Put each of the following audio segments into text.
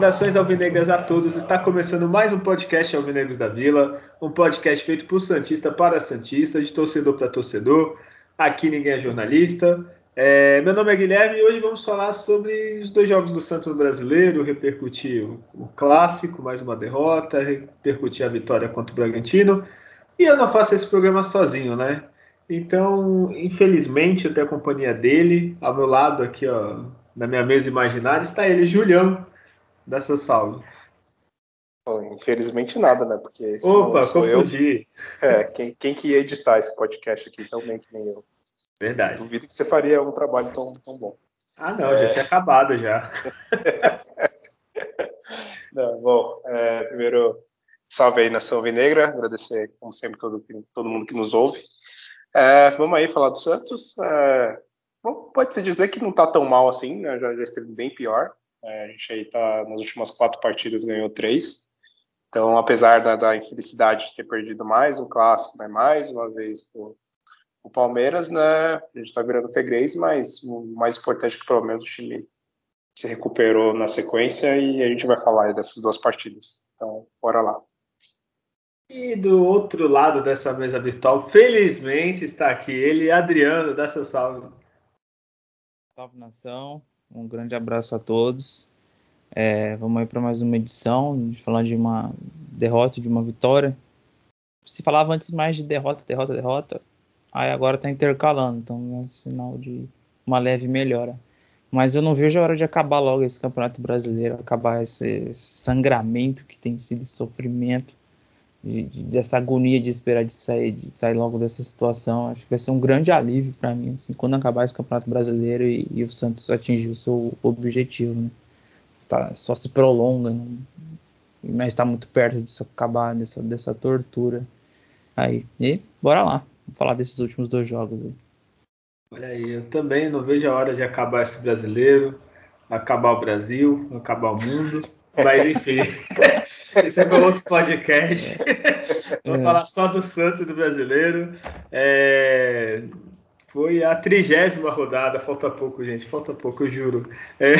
Saudações alvinegras a todos. Está começando mais um podcast Alvinegros da Vila, um podcast feito por Santista para Santista, de torcedor para torcedor. Aqui ninguém é jornalista. É, meu nome é Guilherme e hoje vamos falar sobre os dois jogos do Santos Brasileiro, repercutir o, clássico, mais uma derrota, repercutir a vitória contra o Bragantino. E eu não faço esse programa sozinho, né? Então, infelizmente, eu tenho a companhia dele. Ao meu lado aqui, ó, na minha mesa imaginária, está ele, Julião dá seus infelizmente nada, né? Porque Opa, sou confundi. eu. É, quem, quem que ia editar esse podcast aqui tão bem que nem eu. Verdade. Duvido que você faria um trabalho tão, tão bom. Ah, não, é... já tinha acabado já. não, bom, é, primeiro, salve aí Nação Vinegra, agradecer, como sempre, todo, todo mundo que nos ouve. É, vamos aí falar do Santos. É, Pode-se dizer que não está tão mal assim, né? já, já esteve bem pior. É, a gente aí tá nas últimas quatro partidas ganhou três. Então, apesar da, da infelicidade de ter perdido mais um clássico, né, mais uma vez o, o Palmeiras, né, a gente está virando freguês, mas o mais importante é que pelo menos o time se recuperou na sequência e a gente vai falar dessas duas partidas. Então, bora lá. E do outro lado dessa mesa virtual, felizmente está aqui ele, Adriano, dá seu salve. Salve nação, um grande abraço a todos. É, vamos aí para mais uma edição, falando de uma derrota, de uma vitória. Se falava antes mais de derrota, derrota, derrota, aí agora está intercalando, então é um sinal de uma leve melhora. Mas eu não vejo a hora de acabar logo esse Campeonato Brasileiro, acabar esse sangramento que tem sido sofrimento de, de, dessa agonia de esperar de sair, de sair logo dessa situação. Acho que vai ser um grande alívio para mim, assim, quando acabar esse Campeonato Brasileiro e, e, o Santos atingir o seu objetivo. Né? Tá, só se prolonga, não, mas está muito perto de acabar dessa, dessa tortura. Aí, e bora lá, vamos falar desses últimos dois jogos. Aí. Olha aí, eu também não vejo a hora de acabar esse brasileiro, acabar o Brasil, acabar o mundo, mas enfim. Esse é meu outro podcast. Vou é. falar só do Santos e do brasileiro. É... Foi a trigésima rodada, falta pouco, gente, falta pouco, eu juro. É...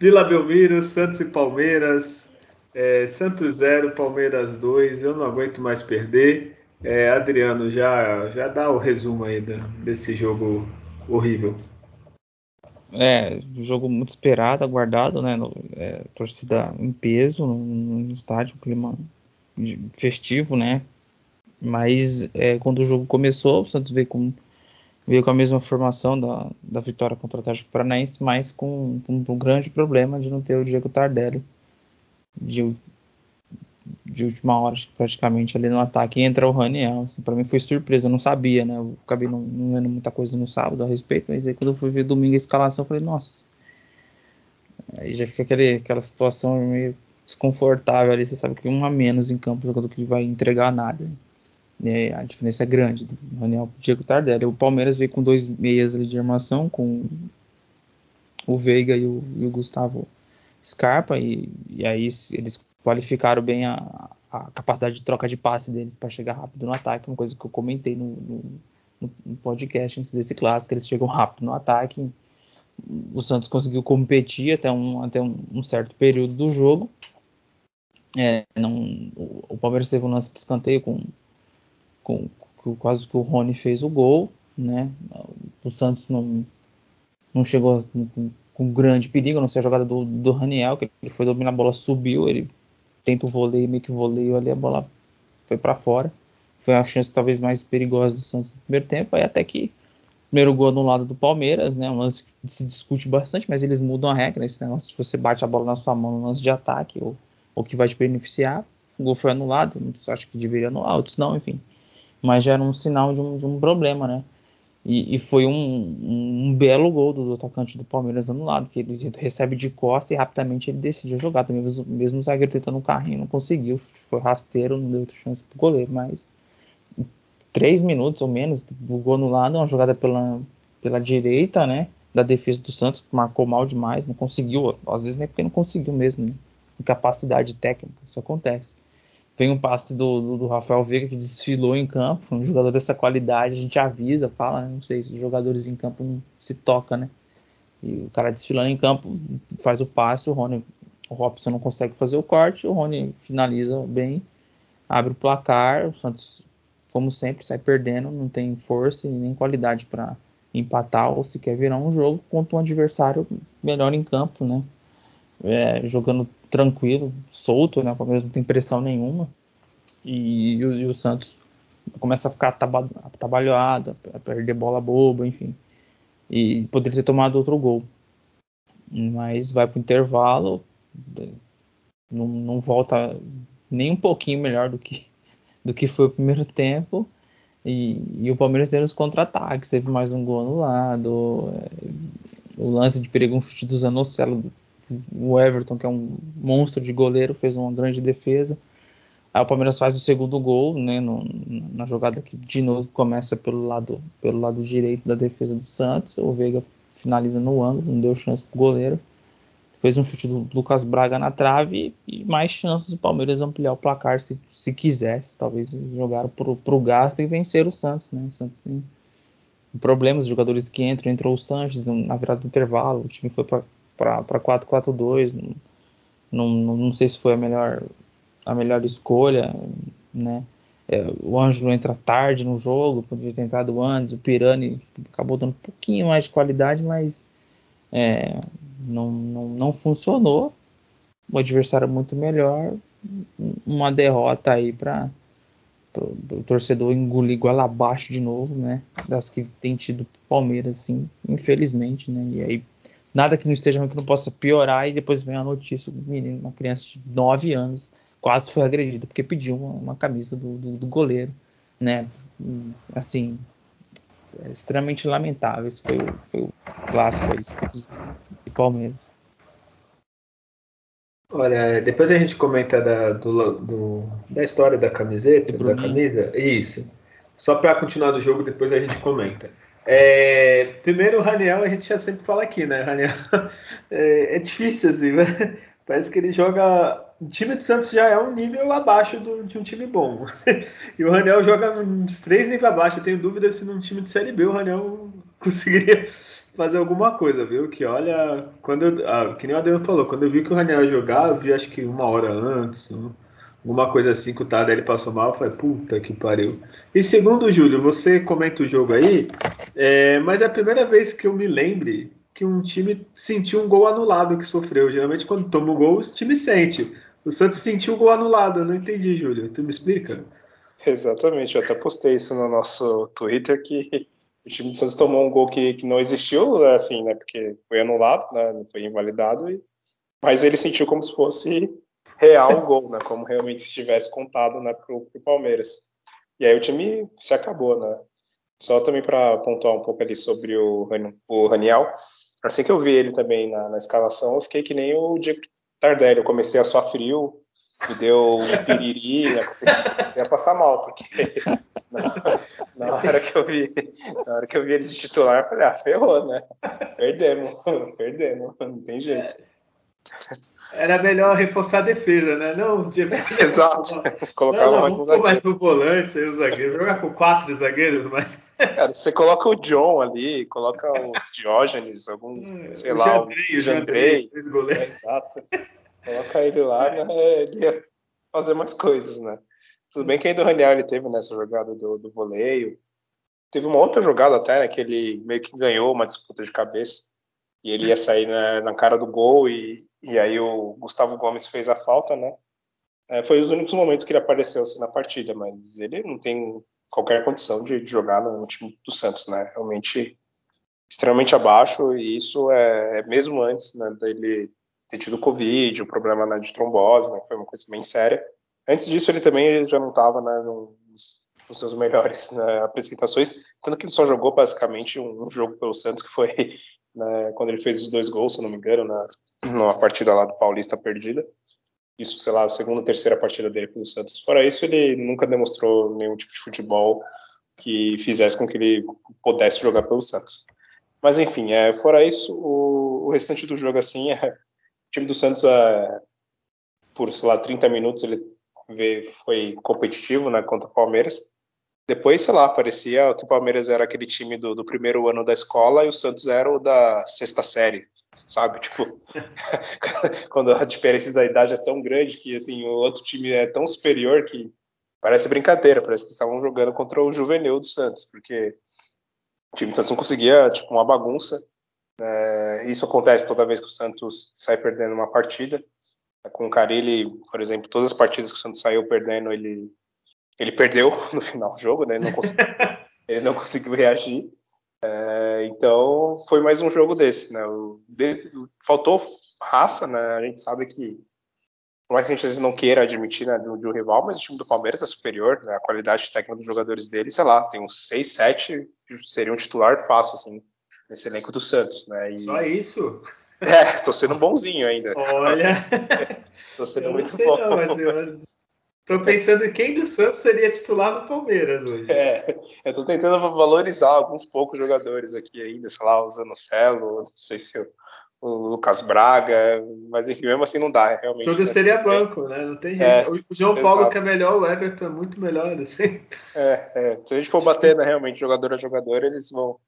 Vila Belmiro, Santos e Palmeiras. É... Santos 0, Palmeiras 2. Eu não aguento mais perder. É, Adriano, já, já dá o resumo aí desse jogo horrível. É, jogo muito esperado, aguardado, né? No, é, torcida em peso no estádio, clima festivo, né? Mas é, quando o jogo começou, o Santos veio com, veio com a mesma formação da, da vitória contra o Atlético Paranaense, mas com, com um grande problema de não ter o Diego Tardelli de de última hora, praticamente ali no ataque, entra o Raniel. Assim, para mim foi surpresa, eu não sabia, né? Eu acabei não, não, vendo muita coisa no sábado a respeito, mas aí quando eu fui ver domingo a escalação, eu falei, nossa. Aí já fica aquele, aquela situação meio desconfortável ali, você sabe que um a menos em campo, jogador que vai entregar nada. E a diferença é grande do Raniel Diego Tardelli. O Palmeiras veio com dois meias de armação, com o Veiga e o, e o Gustavo Scarpa, e, e aí eles qualificaram bem a, a capacidade de troca de passe deles para chegar rápido no ataque, uma coisa que eu comentei no, no, no podcast antes desse clássico, eles chegam rápido no ataque. O Santos conseguiu competir até um, até um, um certo período do jogo. É, não, o, o, Palmeiras teve um lance de escanteio com, com, com, quase que o Rony fez o gol, né? O Santos não, não chegou com, com grande perigo, não sei a jogada do, do Raniel, que ele foi dominar a bola, subiu, ele tenta o voleio, meio que voleio ali, a bola foi para fora. Foi a chance talvez mais perigosa do Santos no primeiro tempo, aí até que primeiro gol no lado do Palmeiras, né? Um lance que se discute bastante, mas eles mudam a regra, esse negócio, se você bate a bola na sua mão no lance de ataque, ou, ou que vai te beneficiar, o gol foi anulado, muitos acham que deveria anular, outros não, enfim. Mas já era um sinal de um, de um problema, né? E, e foi um, um, belo gol do, do, atacante do Palmeiras anulado, que ele recebe de costa e rapidamente ele decide a jogada. Mesmo, mesmo o zagueiro tentando um carrinho, não conseguiu. Foi rasteiro, não deu outra chance pro goleiro. Mas três minutos ou menos, o gol anulado, uma jogada pela, pela direita, né? Da defesa do Santos, marcou mal demais, não conseguiu, às vezes nem porque não conseguiu mesmo, né? Incapacidade técnica, isso acontece. Vem um passe do, do, do, Rafael Veiga que desfilou em campo, um jogador dessa qualidade, a gente avisa, fala, né? não sei se os jogadores em campo não se toca, né? E o cara desfilando em campo faz o passe, o Rony, o Robson não consegue fazer o corte, o Rony finaliza bem, abre o placar, o Santos, como sempre, sai perdendo, não tem força e nem qualidade para empatar ou se quer virar um jogo contra um adversário melhor em campo, né? É, jogando tranquilo, solto, né? O Palmeiras não tem pressão nenhuma. E, e, o, e o, Santos começa a ficar atabalhoado, a perder bola boba, enfim. E poderia ter tomado outro gol. Mas vai para o intervalo, não, não volta nem um pouquinho melhor do que, do que foi o primeiro tempo. E, e o Palmeiras tendo os contra-ataques, teve mais um gol anulado. É, o lance de perigo, um chute do Zanocelo, o Everton, que é um monstro de goleiro, fez uma grande defesa. Aí o Palmeiras faz o segundo gol, né, no, na jogada que de novo começa pelo lado, pelo lado direito da defesa do Santos. O Veiga finaliza no ângulo, não deu chance pro goleiro fez um chute do Lucas Braga na trave e mais chances do Palmeiras ampliar o placar se, se quisesse. Talvez jogaram para o gasto e vencer o Santos. Né? O Santos tem problemas, jogadores que entram, entrou o Sanches na virada do intervalo, o time foi para 4-4-2. Não, não, não sei se foi a melhor, a melhor escolha. Né? É, o Ângelo entra tarde no jogo, poderia ter entrado antes. O Pirani acabou dando um pouquinho mais de qualidade, mas é, não, não, não funcionou. O adversário muito melhor. Uma derrota aí para o torcedor engolir goela abaixo de novo, né? Das que tem tido Palmeiras, assim, infelizmente, né? E aí, nada que não esteja que não possa piorar. E depois vem a notícia do menino, uma criança de 9 anos, quase foi agredida porque pediu uma, uma camisa do, do, do, goleiro, né? Assim, é extremamente lamentável. Isso foi, foi o clássico aí e Palmeiras. Olha, depois a gente comenta da, do, do, da história da camiseta, da camisa. Isso. Só para continuar do jogo, depois a gente comenta. É, primeiro, o Raniel, a gente já sempre fala aqui, né? Raniel é, é difícil, assim, né? Parece que ele joga. O time de Santos já é um nível abaixo do, de um time bom. e o Raniel joga uns três níveis abaixo. Eu tenho dúvida se num time de Série B o Raniel conseguiria fazer alguma coisa, viu? Que olha, quando eu, ah, que nem o Adriano falou, quando eu vi que o Raniel jogar, eu vi acho que uma hora antes, né? Alguma coisa assim que o Tardelli passou mal, falei, puta que pariu. E segundo, Júlio, você comenta o jogo aí, é, mas é a primeira vez que eu me lembre que um time sentiu um gol anulado que sofreu. Geralmente quando toma um gol, o time sente. O Santos sentiu o gol anulado, eu não entendi, Júlio. Tu me explica? Exatamente, eu até postei isso no nosso Twitter que o time do Santos tomou um gol que, que não existiu, né, assim, né, porque foi anulado, né, foi invalidado, e, mas ele sentiu como se fosse real o gol, né, como realmente se tivesse contado, né, pro, pro Palmeiras. E aí o time se acabou, né. Só também para pontuar um pouco ali sobre o, o Raniel, assim que eu vi ele também na, na escalação, eu fiquei que nem o Diego Tardelli, eu comecei a suar frio, me deu um piriri, né, comecei a passar mal, porque na, na, hora que eu vi, na hora que eu vi ele de titular, eu falei, ah, ferrou, né? Perdemos, perdemos, não tem jeito. Era melhor reforçar a defesa, né? Não, de... Exato. Colocava não, mais um zagueiro. mais um volante, aí o zagueiro. Jogar com quatro zagueiros, mas. Cara, você coloca o John ali, coloca o Diógenes, algum, é, sei o lá, Jandrei, o Jandrei. É, exato. Coloca ele lá, né? Ele ia fazer mais coisas, né? Tudo bem que ainda o Raniel ele teve nessa jogada do, do voleio. Teve uma outra jogada até, né, que ele meio que ganhou uma disputa de cabeça. E ele ia sair na, na cara do gol e, e aí o Gustavo Gomes fez a falta, né? É, foi os únicos momentos que ele apareceu assim, na partida, mas ele não tem qualquer condição de, de jogar no, time do Santos, né? Realmente extremamente abaixo e isso é, é mesmo antes né, dele ter tido Covid, o problema né, de trombose, né, que foi uma coisa bem séria. Antes disso, ele também já não estava né, nos, nos, seus melhores né, apresentações, tanto que ele só jogou basicamente um, um jogo pelo Santos, que foi né, quando ele fez os dois gols, se não me engano, na, numa partida lá do Paulista perdida. Isso, sei lá, a segunda terceira partida dele pelo Santos. Fora isso, ele nunca demonstrou nenhum tipo de futebol que fizesse com que ele pudesse jogar pelo Santos. Mas enfim, é, fora isso, o, o restante do jogo assim, é, o time do Santos, é, por sei lá 30 minutos ele foi competitivo, né, contra o Palmeiras. Depois, sei lá, parecia que o Palmeiras era aquele time do, do, primeiro ano da escola e o Santos era o da sexta série, sabe? Tipo, quando a diferença da idade é tão grande que assim o outro time é tão superior que parece brincadeira, parece que estavam jogando contra o juvenil do Santos, porque o time do Santos não conseguia, tipo, uma bagunça. É, isso acontece toda vez que o Santos sai perdendo uma partida. Com o Carilli, por exemplo, todas as partidas que o Santos saiu perdendo, ele ele perdeu no final do jogo, né? Ele não conseguiu, ele não conseguiu reagir. É, então foi mais um jogo desse, né? O, desde, faltou raça, né? A gente sabe que por mais que a gente não queira admitir né, de, um rival, mas o time do Palmeiras é superior, né? A qualidade técnica dos jogadores dele, sei lá, tem uns 6, 7 seria um titular fácil, assim, nesse elenco do Santos, né? E, Só isso? É, tô sendo bonzinho ainda. Olha, tô sendo muito bom. Não, mas eu, Tô pensando quem do Santos seria titular no Palmeiras hoje. É, eu tô tentando valorizar alguns poucos jogadores aqui ainda, sei lá, o Zanocelo, não sei se o, o Lucas Braga, mas enfim, mesmo assim não dá, é realmente. Tudo seria banco, né? Não tem é, jeito. o João Paulo exato. que é melhor, o Everton é muito melhor, assim. É, é, se a gente for bater, né, realmente, jogador a jogador, eles vão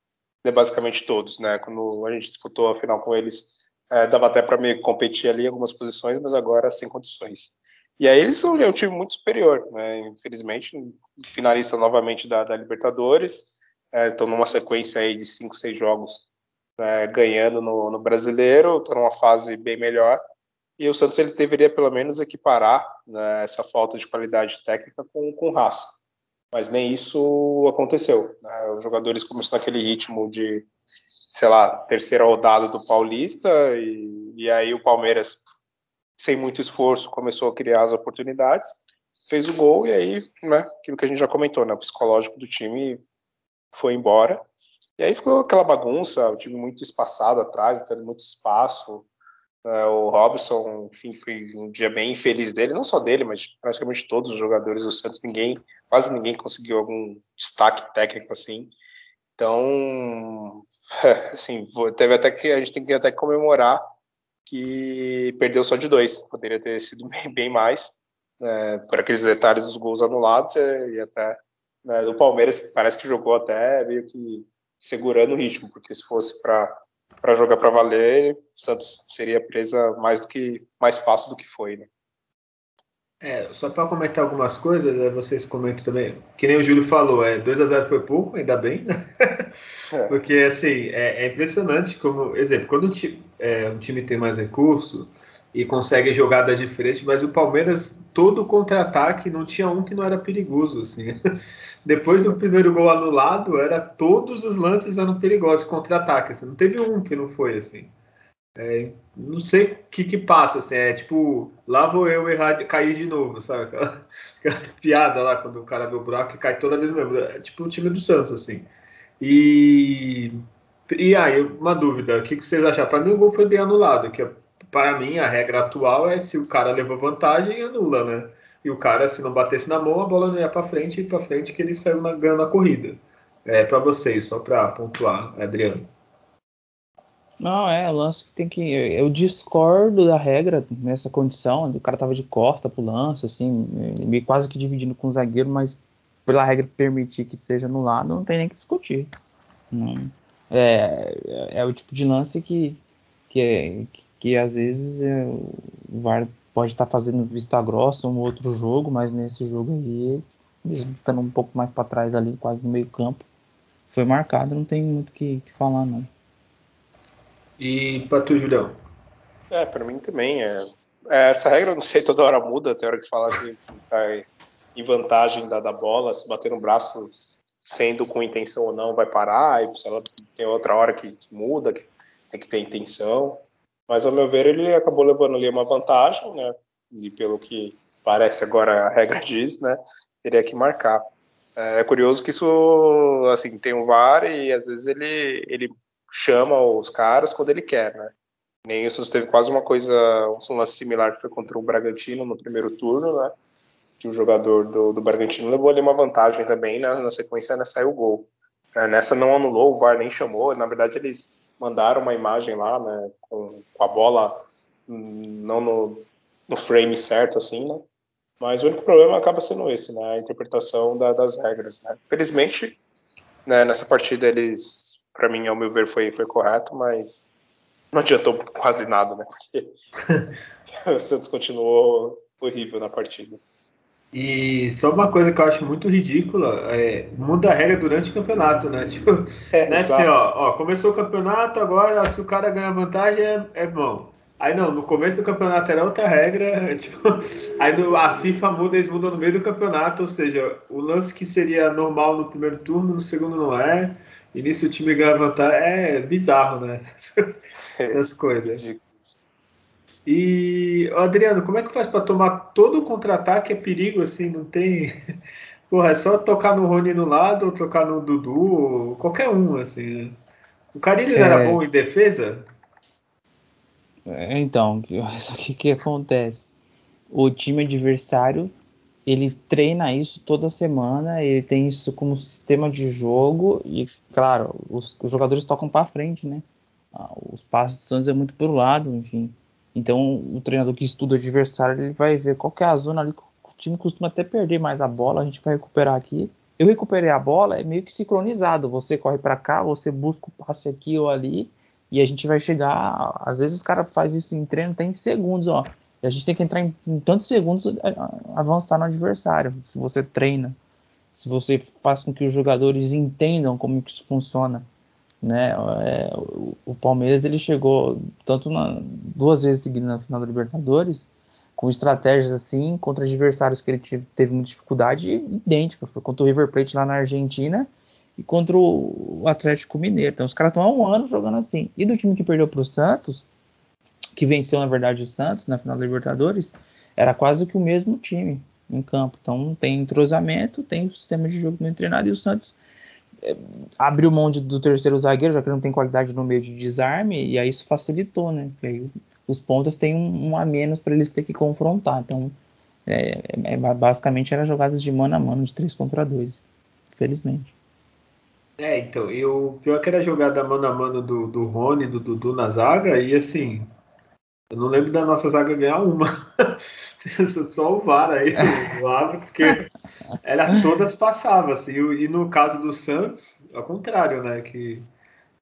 ter basicamente todos, né? Quando a gente disputou a final com eles, é, dava até para meio competir ali em algumas posições, mas agora sem condições. E aí eles são é um time muito superior, né? Infelizmente, finalista novamente da, da Libertadores, estão é, numa sequência aí de cinco, seis jogos né, ganhando no, no Brasileiro, estão numa fase bem melhor. E o Santos ele deveria pelo menos equiparar né, essa falta de qualidade técnica com, com raça. Mas nem isso aconteceu. Né? Os jogadores começaram naquele ritmo de, sei lá, terceira rodada do Paulista, e, e aí o Palmeiras sem muito esforço, começou a criar as oportunidades, fez o gol e aí, né, aquilo que a gente já comentou, né, o psicológico do time foi embora. E aí ficou aquela bagunça, o time muito espaçado atrás, tendo muito espaço. É, o Robson, enfim, foi um dia bem infeliz dele, não só dele, mas praticamente todos os jogadores do Santos, ninguém, quase ninguém conseguiu algum destaque técnico assim. Então, assim, teve até que a gente tem que até comemorar que perdeu só de dois. Poderia ter sido bem, bem mais, né, por aqueles detalhes dos gols anulados e até né, do Palmeiras, parece que jogou até meio que segurando o ritmo, porque se fosse para jogar para valer, o Santos seria presa mais do que mais fácil do que foi, né? É, só para comentar algumas coisas, né, vocês comentam também, que nem o Júlio falou, é, 2 a 0 foi pouco, ainda bem, né? é. porque assim, é, é, impressionante como, exemplo, quando um time, é, um time tem mais recurso e consegue jogadas diferentes, mas o Palmeiras, todo contra-ataque, não tinha um que não era perigoso, assim. Depois do primeiro gol anulado, era todos os lances eram perigosos, contra-ataque, assim. não teve um que não foi, assim. É, não sei o que que passa, assim, é tipo, lá vou eu errar, cair de novo, sabe? Aquela, aquela piada lá, quando o cara vê o buraco e cai toda vez mesmo. É tipo o time do Santos, assim. E, e aí, uma dúvida, o que, que vocês acharam? Para mim o gol foi bem anulado, que para mim a regra atual é se o cara levou vantagem, anula, né? E o cara, se não batesse na mão, a bola não ia para frente e para frente que ele saiu na, ganhando a corrida. É para vocês, só para pontuar, Adriano. Não, é, o lance que tem que. Eu discordo da regra nessa condição, o cara tava de costa pro lance, assim, meio quase que dividindo com o zagueiro, mas pela regra permitir que seja no lado, não tem nem que discutir. É, é, é o tipo de lance que, que, é, que, que às vezes é, o VAR pode estar tá fazendo vista grossa um outro jogo, mas nesse jogo aí, mesmo estando um pouco mais para trás ali, quase no meio campo, foi marcado, não tem muito o que, que falar, não. E para tu, Julião? É, para mim também. É, é, essa regra, não sei, toda hora muda. Tem hora que fala que tá em vantagem da, da bola, se bater no braço, sendo com intenção ou não, vai parar. E ela tem outra hora que, que muda, que tem que ter intenção. Mas, ao meu ver, ele acabou levando ali uma vantagem, né? E pelo que parece agora a regra diz, né? Teria que marcar. É, é curioso que isso, assim, tem um VAR e às vezes ele, ele chama os caras quando ele quer, né? Nem isso teve quase uma coisa, um lance similar que foi contra o Bragantino no primeiro turno, né? Que o jogador do, do Bragantino levou ali uma vantagem também, né? na sequência né, saiu o gol. É, nessa não anulou, o VAR nem chamou. Na verdade, eles mandaram uma imagem lá, né, com, com a bola hum, não no, no, frame certo, assim, né? Mas o único problema acaba sendo esse, né? A interpretação da, das regras, né? Felizmente, né, nessa partida eles, para mim, ao meu ver, foi, foi correto, mas não adiantou quase nada, né? Porque o Santos continuou horrível na partida. E só uma coisa que eu acho muito ridícula é muda a regra durante o campeonato, né? Tipo, é, né, assim, ó, ó, começou o campeonato, agora se o cara ganhar vantagem é, é bom. Aí não, no começo do campeonato era outra regra, tipo, aí no, a FIFA muda, eles mudam no meio do campeonato, ou seja, o lance que seria normal no primeiro turno, no segundo não é, e nisso o time ganha vantagem, é bizarro, né? Essas, essas coisas. E, Adriano, como é que faz para tomar todo o contra-ataque? É perigo, assim, não tem. Porra, é só tocar no Rony no lado ou tocar no Dudu, ou qualquer um, assim. Né? O Carilho é... era bom em defesa? É, então, só que o que acontece? O time adversário ele treina isso toda semana, ele tem isso como sistema de jogo e, claro, os, os jogadores tocam para frente, né? Ah, os passos do Santos é muito pelo lado, enfim. Então, o treinador que estuda o adversário, ele vai ver qual é a zona ali que o time costuma até perder mais a bola, a gente vai recuperar aqui. Eu recuperei a bola, é meio que sincronizado. Você corre para cá, você busca o passe aqui ou ali, e a gente vai chegar. Às vezes os caras fazem isso em treino, tem segundos, ó. E a gente tem que entrar em, em tantos segundos avançar no adversário. Se você treina, se você faz com que os jogadores entendam como isso funciona né? É, o, o, Palmeiras ele chegou tanto na, duas vezes seguidas na final da Libertadores com estratégias assim contra adversários que ele teve, teve muita dificuldade idênticas. Foi contra o River Plate lá na Argentina e contra o Atlético Mineiro. Então os caras estão há um ano jogando assim. E do time que perdeu para o Santos, que venceu na verdade o Santos na final da Libertadores, era quase que o mesmo time em campo. Então tem entrosamento, tem o sistema de jogo bem treinado e o Santos abriu mão de, do terceiro zagueiro, já que não tem qualidade no meio de desarme, e aí isso facilitou, né? Porque aí os pontas têm um, um a menos para eles ter que confrontar. Então, é, é, basicamente era jogadas de mano a mano, de 3 contra 2. Felizmente. É, então, e o pior é que era jogada mano a mano do, do Rony, do Dudu na zaga, e assim, eu não lembro da nossa zaga ganhar uma. Só o VAR aí, o árbitro, porque era todas passavam, assim, e no caso do Santos, ao contrário, né, que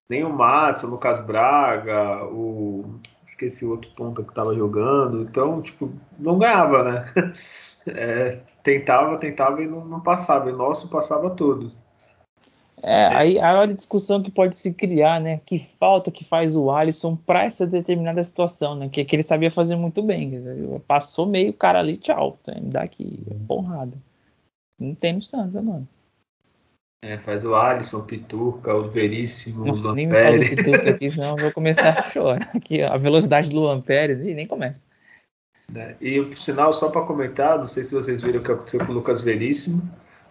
nem o Matos, o Lucas Braga, o esqueci o outro ponto que estava jogando, então, tipo, não ganhava, né, é, tentava, tentava e não, não passava, e o nosso passava todos. É, aí a discussão que pode se criar, né? Que falta que faz o Alisson para essa determinada situação, né? Que, que ele sabia fazer muito bem. Passou meio cara ali, tchau. Me dá aqui, porrada. Não tem no Santos, né, mano. É, faz o Alisson, o Pituca, o Veríssimo, Nossa, o nem me fala do Pituca aqui, senão eu vou começar a chorar. Aqui, a velocidade do Luan Pérez, e nem começa. É, e por sinal, só para comentar, não sei se vocês viram o que aconteceu com o Lucas Veríssimo.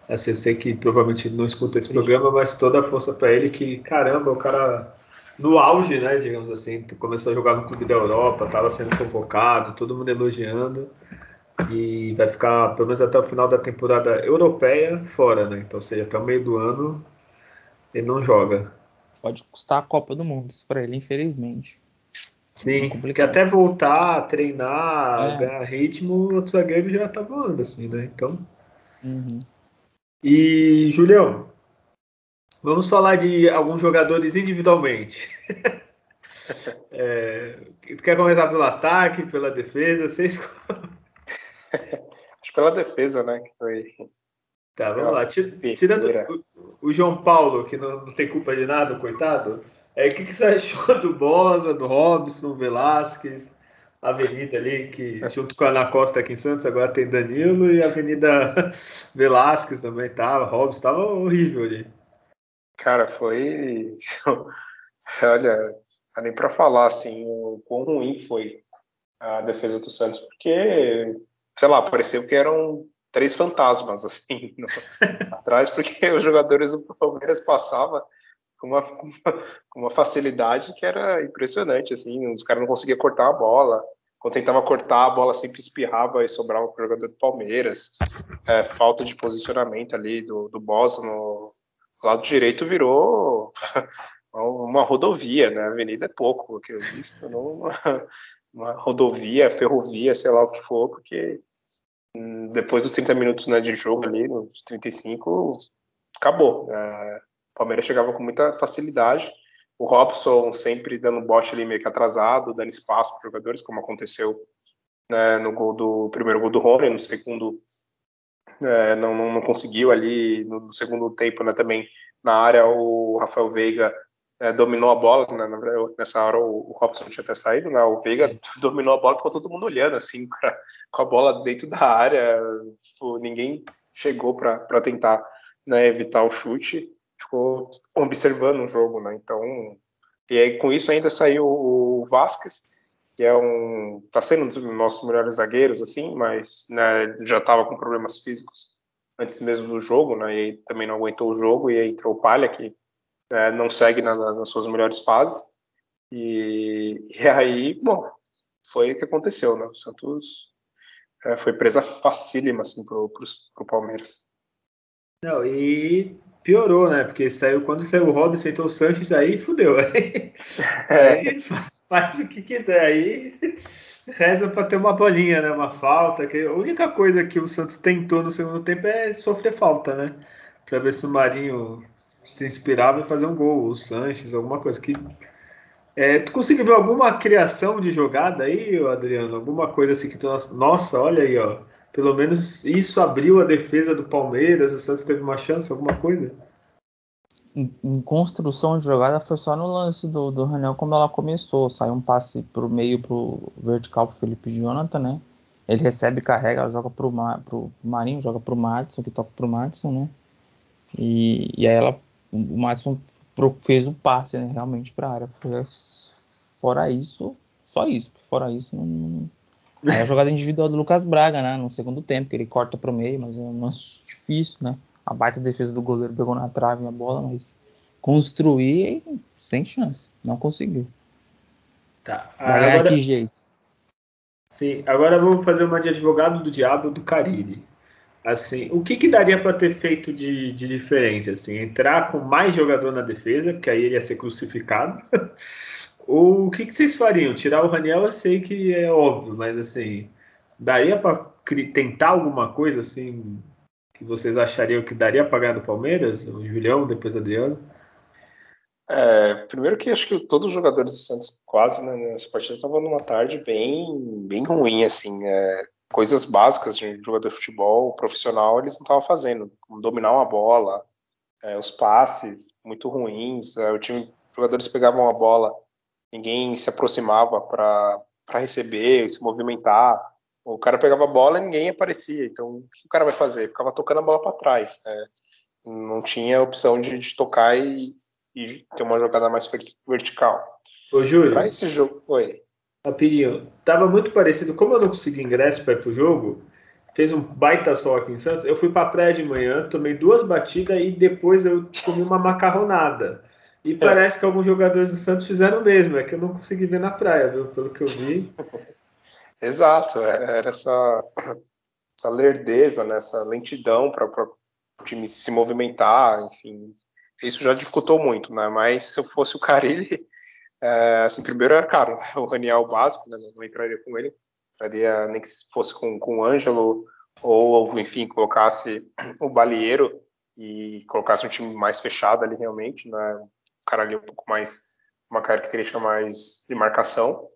Assim, eu sei que provavelmente não escuta esse programa, mas toda a força para ele que, caramba, o cara no auge, né, digamos assim, começou a jogar no clube da Europa, estava sendo convocado, todo mundo elogiando e vai ficar pelo menos até o final da temporada europeia fora, né? Então, ou seja, até o meio do ano ele não joga. Pode custar a Copa do Mundo para ele, infelizmente. Sim, porque até voltar, treinar, é. ganhar ritmo, o outro zagueiro já tá voando, assim, né? Então. Uhum. E, Julião, vamos falar de alguns jogadores individualmente. é, quer começar pelo ataque, pela defesa? Vocês... Acho pela defesa, né? Que foi. Tá, vamos lá. Tirando o, o, João Paulo, que não, não, tem culpa de nada, coitado. É, o que, que você achou do Bosa, do Robson, Velasquez? Avenida ali, que junto com a Ana Costa aqui em Santos, agora tem Danilo e a Avenida Velasquez também tava, Robson, tava horrível ali. Cara, foi. Olha, nem para falar assim o quão ruim foi a defesa do Santos, porque, sei lá, pareceu que eram três fantasmas assim no... atrás, porque os jogadores do Palmeiras passavam com uma, com uma facilidade que era impressionante, assim, os caras não conseguiam cortar a bola, quando tentava cortar, a bola sempre espirrava e sobrava para o jogador do Palmeiras, é, falta de posicionamento ali do, do Bosa no, lado direito virou uma rodovia, né? Avenida é pouco, que eu vi, uma, uma rodovia, ferrovia, sei lá o que for, porque depois dos 30 minutos né, de jogo ali, nos 35, acabou. É, o Palmeiras chegava com muita facilidade. O Robson sempre dando bote ali meio que atrasado, dando espaço para os jogadores, como aconteceu né, no gol do primeiro gol do Rony, no segundo é, não, não, não, conseguiu ali no, segundo tempo né, também na área o Rafael Veiga é, dominou a bola, né, nessa hora o, o Robson tinha até saído, né, o Veiga dominou a bola, ficou todo mundo olhando assim pra, com a bola dentro da área, tipo, ninguém chegou para tentar né, evitar o chute, ficou observando o jogo, né, então e aí com isso ainda saiu o Vasquez, que é um tá sendo um dos nossos melhores zagueiros assim, mas né, já estava com problemas físicos antes mesmo do jogo, né, e também não aguentou o jogo e aí entrou o Palha que é, não segue nas, nas, suas melhores fases. E, e, aí, bom, foi o que aconteceu, né? O Santos é, foi presa facílima assim, pro, pro Palmeiras. Não, e piorou, né? Porque saiu quando saiu o Robson, entrou o Sanches, aí fudeu. Aí, é. aí faz, faz, o que quiser. Aí reza para ter uma bolinha, né? Uma falta. Que a única coisa que o Santos tentou no segundo tempo é sofrer falta, né? Para ver se o Marinho se inspirava em fazer um gol, o Sanches, alguma coisa que. É, tu conseguiu ver alguma criação de jogada aí, Adriano? Alguma coisa assim que tu. Nossa, olha aí, ó. Pelo menos isso abriu a defesa do Palmeiras, o Santos teve uma chance, alguma coisa? Em, em construção de jogada foi só no lance do, do quando ela começou. Saiu um passe pro meio, pro vertical pro Felipe Jonathan, né? Ele recebe, carrega, joga pro, pro Marinho, joga pro Madison, que toca pro Madison, né? E, e aí ela o Madison fez o passe né, realmente para a área. Fora isso, só isso. Fora isso, não... Aí a jogada individual do Lucas Braga, né? No segundo tempo, que ele corta para o meio, mas é um lance difícil, né? A baita defesa do goleiro pegou na trave a bola, mas construir sem chance. Não conseguiu. Tá. Agora... que jeito. Sim, agora vamos fazer uma de advogado do diabo do Carille. Assim, o que, que daria para ter feito de, de diferente? Assim, entrar com mais jogador na defesa, porque aí ele ia ser crucificado. O que, que vocês fariam? Tirar o Raniel, eu sei que é óbvio, mas assim, daria para tentar alguma coisa assim que vocês achariam que daria para ganhar do Palmeiras? O Julião, depois o Adriano? É, primeiro que acho que todos os jogadores do Santos quase né, nessa partida estavam numa tarde bem, bem ruim, assim. É, coisas básicas de jogador de futebol profissional eles não estavam fazendo, como dominar uma bola, é, os passes muito ruins, é, o time, jogadores pegavam a bola, ninguém se aproximava para receber, se movimentar, o cara pegava a bola e ninguém aparecia, então o que o cara vai fazer? Ficava tocando a bola para trás, né? não tinha opção de, de tocar e, e, ter uma jogada mais vertical. Ô Júlio, para esse jogo, oi. Rapidinho, tava muito parecido. Como eu não consegui ingresso para ir pro jogo, fez um baita sol aqui em Santos. Eu fui pra praia de manhã, tomei duas batidas e depois eu comi uma macarronada. E é. parece que alguns jogadores do Santos fizeram o mesmo, é que eu não consegui ver na praia, viu? Pelo que eu vi. Exato, é, era essa, essa lerdeza, né? essa lentidão para o time se movimentar, enfim. Isso já dificultou muito, né? Mas se eu fosse o Carilli, é, assim, primeiro era caro, o Raniel básico, né, não entraria com ele, entraria nem que fosse com, com o Ângelo, ou, enfim, colocasse o Balieiro e colocasse um time mais fechado ali realmente, né, cara ali um pouco mais, uma característica mais de marcação,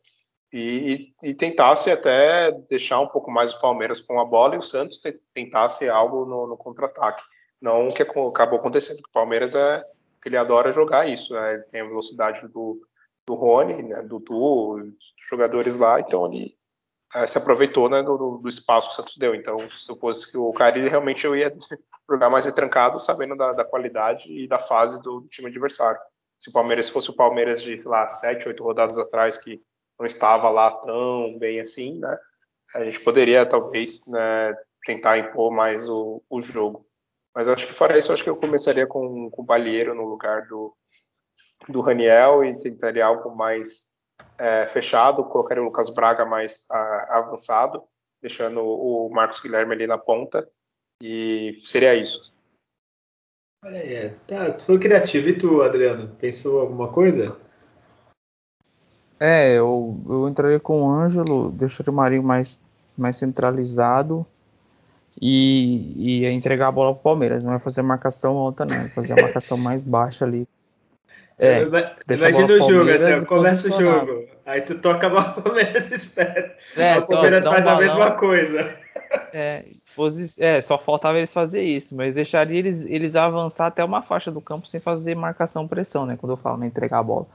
e, e, tentasse até deixar um pouco mais o Palmeiras com a bola e o Santos tentasse algo no, no contra-ataque. Não o que acabou acontecendo, porque o Palmeiras é que ele adora jogar isso, né? ele tem a velocidade do, do Rony, né, do Du, dos jogadores lá, então ele é, se aproveitou né, do, do, espaço que o Santos deu. Então, se eu fosse que o Cari realmente eu ia jogar mais retrancado, sabendo da, da qualidade e da fase do, do, time adversário. Se o Palmeiras fosse o Palmeiras de, sei lá, sete, oito rodadas atrás, que não estava lá tão bem assim, né, a gente poderia talvez né, tentar impor mais o, o jogo. Mas acho que fora isso, acho que eu começaria com, com o Balieiro no lugar do, do Raniel e tentaria algo mais é, fechado, colocaria o Lucas Braga mais a, avançado, deixando o Marcos Guilherme ali na ponta, e seria isso. Olha aí, é. tá, foi criativo. E tu, Adriano, pensou alguma coisa? É, eu, eu entraria com o Ângelo, deixaria o Marinho mais, mais centralizado e, e ia entregar a bola pro Palmeiras. Não ia fazer marcação alta, não. Ia fazer a marcação mais baixa ali. É, Imagina o jogo, assim, começa o jogo. Aí tu toca a bola pro Palmeiras e espera. É, o Palmeiras faz um a mesma coisa. É, é, só faltava eles fazer isso, mas deixaria eles, eles avançar até uma faixa do campo sem fazer marcação pressão, né? Quando eu falo, né, entregar a bola.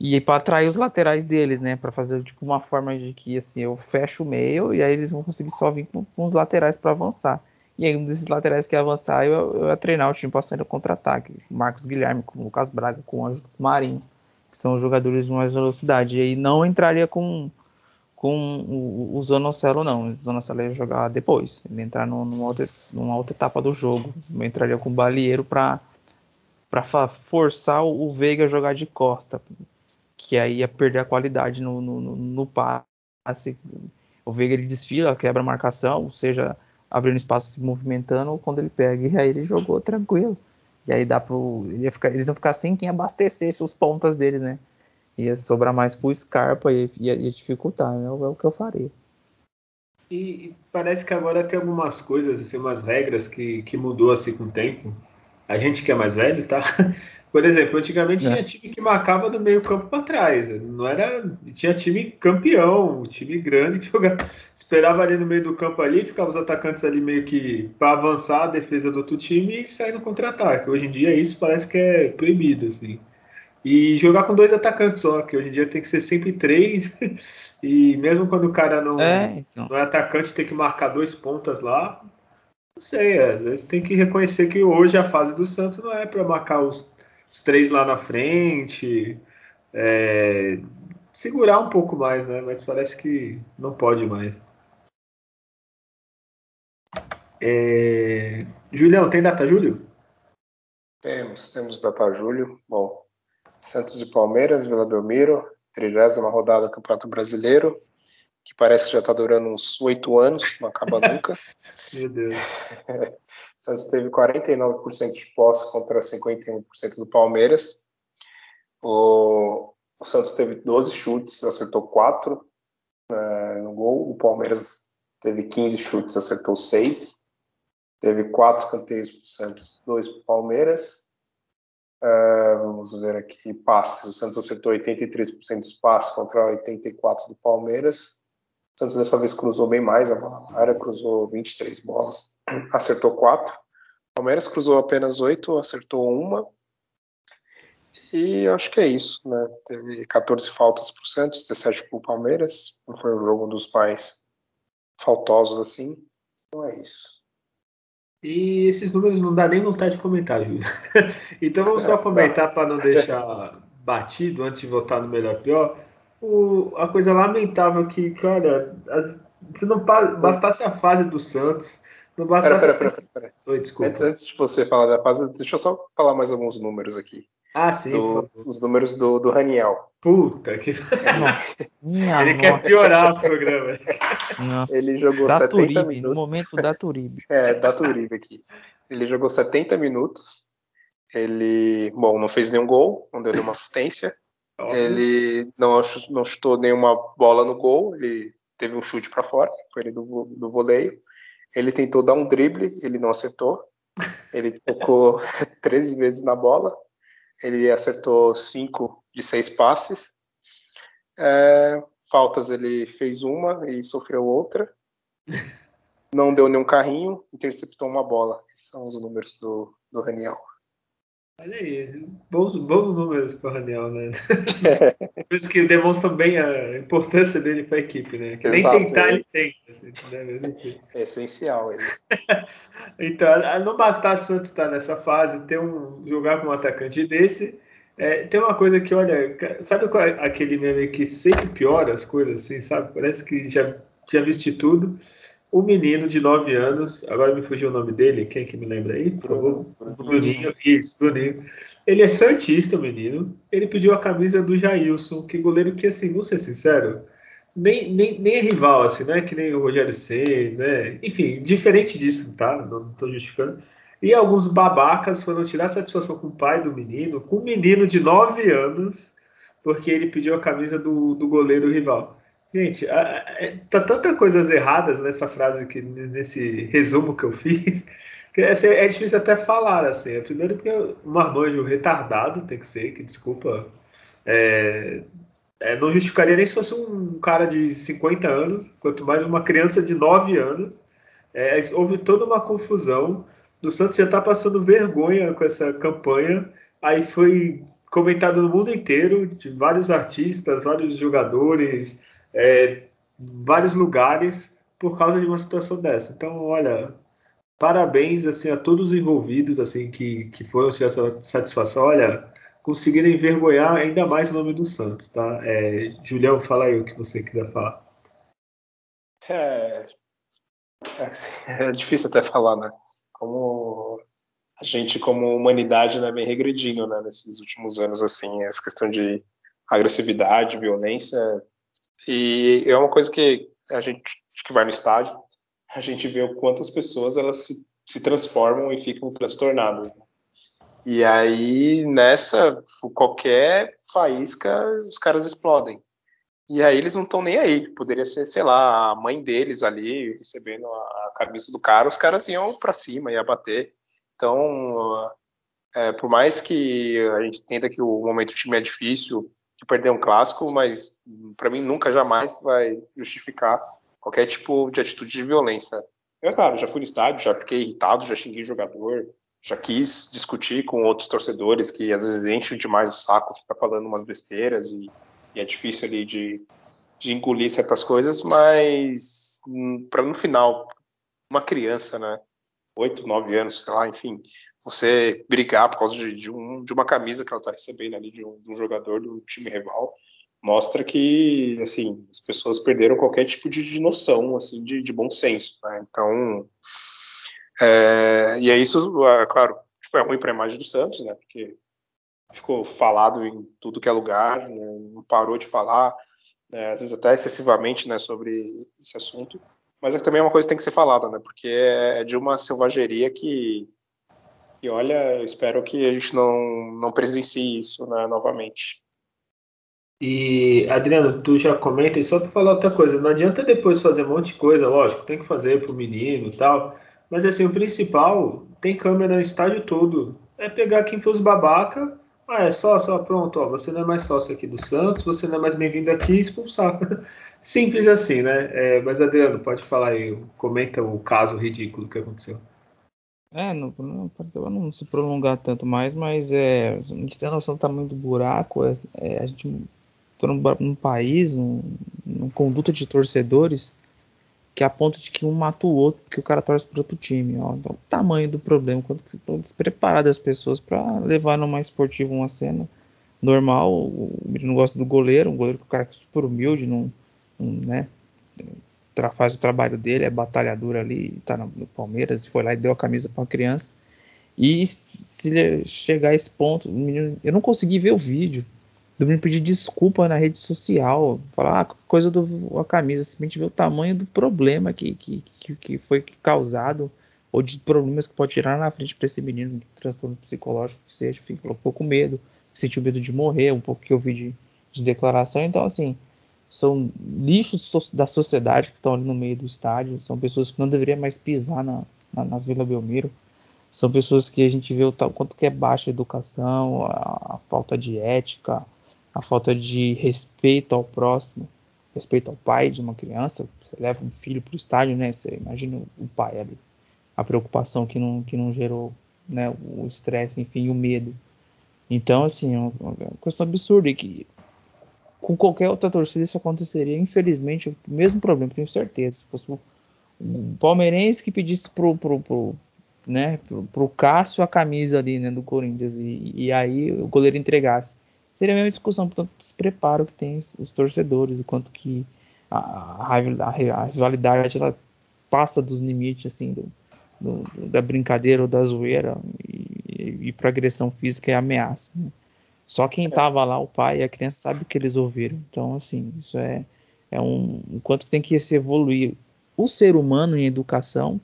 E para atrair os laterais deles, né? Para fazer tipo uma forma de que assim eu fecho o meio e aí eles vão conseguir só vir com, com os laterais para avançar. E aí um desses laterais que avançar eu, eu ia treinar o time passando contra-ataque. Marcos Guilherme, com Lucas Braga, com o Anjo Marinho, que são jogadores de mais velocidade. E aí não entraria com com o, o Zanocelo não. O Zanocelo ia jogar depois. Ele ia entrar numa, outra, numa outra etapa do jogo. Eu entraria com o Balieiro para forçar o Veiga a jogar de costa que aí ia perder a qualidade no, no, no passe. O Veiga ele desfila, quebra a marcação, seja abrindo espaço, se movimentando, ou quando ele pega, e aí ele jogou tranquilo. E aí dá pro. Ia ficar, eles iam ficar sem quem abastecesse os pontas deles, né? Ia sobrar mais pro Scarpa e ia, ia, dificultar, né? É o que eu faria. E parece que agora tem algumas coisas, assim, umas regras que, que mudou assim com o tempo. A gente que é mais velho, tá? Por exemplo, antigamente é. tinha time que marcava do meio campo para trás. Não era, tinha time campeão, time grande que jogava, esperava ali no meio do campo ali, ficava os atacantes ali meio que para avançar a defesa do outro time e sair no contra-ataque. Hoje em dia isso parece que é proibido assim. E jogar com dois atacantes só, que hoje em dia tem que ser sempre três. E mesmo quando o cara não é, então. não é atacante, tem que marcar dois pontas lá. Não sei, às vezes tem que reconhecer que hoje a fase do Santos não é para marcar os os três lá na frente, é, segurar um pouco mais, né? Mas parece que não pode mais. É... Julião, tem data julho? Temos, temos data julho. Bom, Santos e Palmeiras, Vila Belmiro, 30 rodada do Campeonato Brasileiro, que parece que já está durando uns oito anos, não acaba nunca. Meu Deus. Santos teve 49% de posse contra 51% do Palmeiras. O, o, Santos teve 12 chutes, acertou 4 né, no gol. O Palmeiras teve 15 chutes, acertou 6. Teve 4 escanteios para o Santos, 2 para o Palmeiras. Uh, vamos ver aqui, passes. O Santos acertou 83% dos passes contra 84% do Palmeiras. O Santos dessa vez cruzou bem mais a bola na área, cruzou 23 bolas, acertou 4. O Palmeiras cruzou apenas 8, acertou uma. E acho que é isso, né? Teve 14 faltas para o Santos, 17 para o Palmeiras. Não foi um jogo dos mais faltosos assim. Então é isso. E esses números não dá nem vontade de comentar, Júlio. então vamos só comentar para não deixar batido antes de votar no melhor pior o, a coisa lamentável que, cara, se não bastasse a fase do Santos, não bastasse. Pera, pera, pera, pera. Oi, desculpa. Antes, antes de você falar da fase, deixa eu só falar mais alguns números aqui. Ah, sim. Do, os números do, do Raniel. Puta que. Ele quer piorar o programa. Não. Ele jogou da 70 Turibe, minutos. No momento da Turibe. é, da Turibe aqui. Ele jogou 70 minutos. Ele, bom, não fez nenhum gol, não deu nenhuma assistência. Ele não, não chutou nenhuma bola no gol, ele teve um chute para fora, foi ele do, do voleio. Ele tentou dar um drible, ele não acertou. Ele tocou 13 vezes na bola, ele acertou 5 de 6 passes. É, faltas ele fez uma e sofreu outra. Não deu nenhum carrinho, interceptou uma bola. Esses são os números do, do Raniel. Olha aí, bons, bons números para o Raniel, né? Por isso que demonstram bem a importância dele para a equipe, né? Que nem tentar ele, tem. Assim, né? É essencial ele. então, não bastasse o Santos estar nessa fase, ter um, jogar com um atacante desse. É, tem uma coisa que, olha, sabe é aquele meme que sempre piora as coisas, assim, sabe? Parece que já tinha visto tudo o menino de 9 anos, agora me fugiu o nome dele, quem que me lembra aí? Favor. Bruninho, isso, Bruninho. Ele é santista, o menino. Ele pediu a camisa do Jailson, que goleiro que, assim, vou ser sincero, nem, nem, nem é rival, assim, né? Que nem o Rogério C, né? Enfim, diferente disso, tá? Não, estou justificando. E alguns babacas foram tirar satisfação com o pai do menino, com um menino de 9 anos, porque ele pediu a camisa do, do goleiro rival. Gente, é, tá tanta coisas erradas nessa frase que nesse resumo que eu fiz, que assim, é difícil até falar assim. Primeiro porque um marmanjo retardado tem que ser, que desculpa, é, é, não justificaria nem se fosse um cara de 50 anos, quanto mais uma criança de 9 anos. É, houve toda uma confusão. O Santos já está passando vergonha com essa campanha. Aí foi comentado no mundo inteiro, de vários artistas, vários jogadores, é, vários lugares, por causa de uma situação dessa. Então, olha, parabéns assim a todos os envolvidos assim que, que foram ter essa satisfação. Olha, conseguiram envergonhar ainda mais o nome do Santos, tá? É, Julião, fala aí o que você quiser falar. É, é, é difícil até falar, né? Como a gente, como humanidade, né, vem regredindo, né, nesses últimos anos, assim, essa questão de agressividade, violência, e é uma coisa que a gente que vai no estádio, a gente vê o quanto as pessoas elas se, se transformam e ficam transtornadas. Né? E aí, nessa, qualquer faísca, os caras explodem. E aí eles não estão nem aí. Poderia ser, sei lá, a mãe deles ali recebendo a camisa do cara, os caras iam para cima, ia bater. Então, é, por mais que a gente entenda que o momento do time é difícil, de perder um clássico, mas para mim nunca jamais vai justificar qualquer tipo de atitude de violência. Eu, claro, já fui no estádio, já fiquei irritado, já xinguei jogador, já quis discutir com outros torcedores que às vezes enchem demais o saco, fica falando umas besteiras e, e é difícil ali de, de engolir certas coisas, mas hum, para no final, uma criança, né, oito, nove anos, sei lá, enfim, você brigar por causa de, de, um, de uma camisa que ela está recebendo ali de um, de um, jogador do time rival, mostra que, assim, as pessoas perderam qualquer tipo de, de noção, assim, de, de bom senso, né? Então, é, e é isso, é, claro, tipo, é ruim para a imagem do Santos, né? Porque ficou falado em tudo que é lugar, né? não parou de falar, né? às vezes até excessivamente, né, sobre esse assunto. Mas é também é uma coisa que tem que ser falada, né? Porque é, é de uma selvageria que, e olha, eu espero que a gente não, não presencie isso né, novamente. E, Adriano, tu já comenta, e só para falar outra coisa, não adianta depois fazer um monte de coisa, lógico, tem que fazer pro menino e tal, mas assim, o principal, tem câmera no estádio todo. É pegar quem foi os babaca. Ah, é só, só, pronto, ó, você não é mais sócio aqui do Santos, você não é mais bem-vindo aqui expulsar. Simples assim, né? É, mas Adriano, pode falar aí, comenta o caso ridículo que aconteceu. É, não, não, não se prolongar tanto mais, mas é, a gente tem a noção do tamanho do buraco, é, é a gente está num, num país, num, num conduta de torcedores que a ponto de que um mata o outro porque o cara torce para outro time. Ó. Então, o tamanho do problema, quanto estão despreparadas as pessoas para levar numa esportiva uma cena normal. O menino gosta do goleiro, um goleiro que o cara é super humilde, não né, faz o trabalho dele, é batalhador ali, tá no, Palmeiras, foi lá e deu a camisa para uma criança. E se chegar a esse ponto, menino, eu não consegui ver o vídeo do menino pedir desculpa na rede social, falar ah, coisa do a camisa, simplesmente ver o tamanho do problema que, que, que, que foi causado, ou de problemas que pode tirar na frente para esse menino, transtorno psicológico que seja, ficou um pouco medo, sentiu medo de morrer, um pouco que eu vi de, de declaração, então assim, são lixos da sociedade que estão ali no meio do estádio, são pessoas que não deveriam mais pisar na, na, na Vila Belmiro, são pessoas que a gente vê o quanto que é baixa a educação, a, a falta de ética, a falta de respeito ao próximo, respeito ao pai de uma criança. Você leva um filho para o estádio, né? Você imagina o pai ali, a preocupação que não, que não gerou, né? O estresse, enfim, o medo. Então, assim, é uma, uma questão absurda e que com qualquer outra torcida isso aconteceria. Infelizmente, o mesmo problema, tenho certeza. Se fosse um palmeirense que pedisse pro, pro, pro, né, pro, pro Cássio a camisa ali, né, do Corinthians, e, e aí o goleiro entregasse seria a mesma discussão, portanto, esse preparo que tem os torcedores, o quanto que a, a, a rivalidade ela passa dos limites assim do, do, da brincadeira ou da zoeira e, e para agressão física e ameaça. Né? Só quem estava lá, o pai e a criança, sabe o que eles ouviram. Então, assim, isso é, é um, o quanto tem que se evoluir o ser humano em educação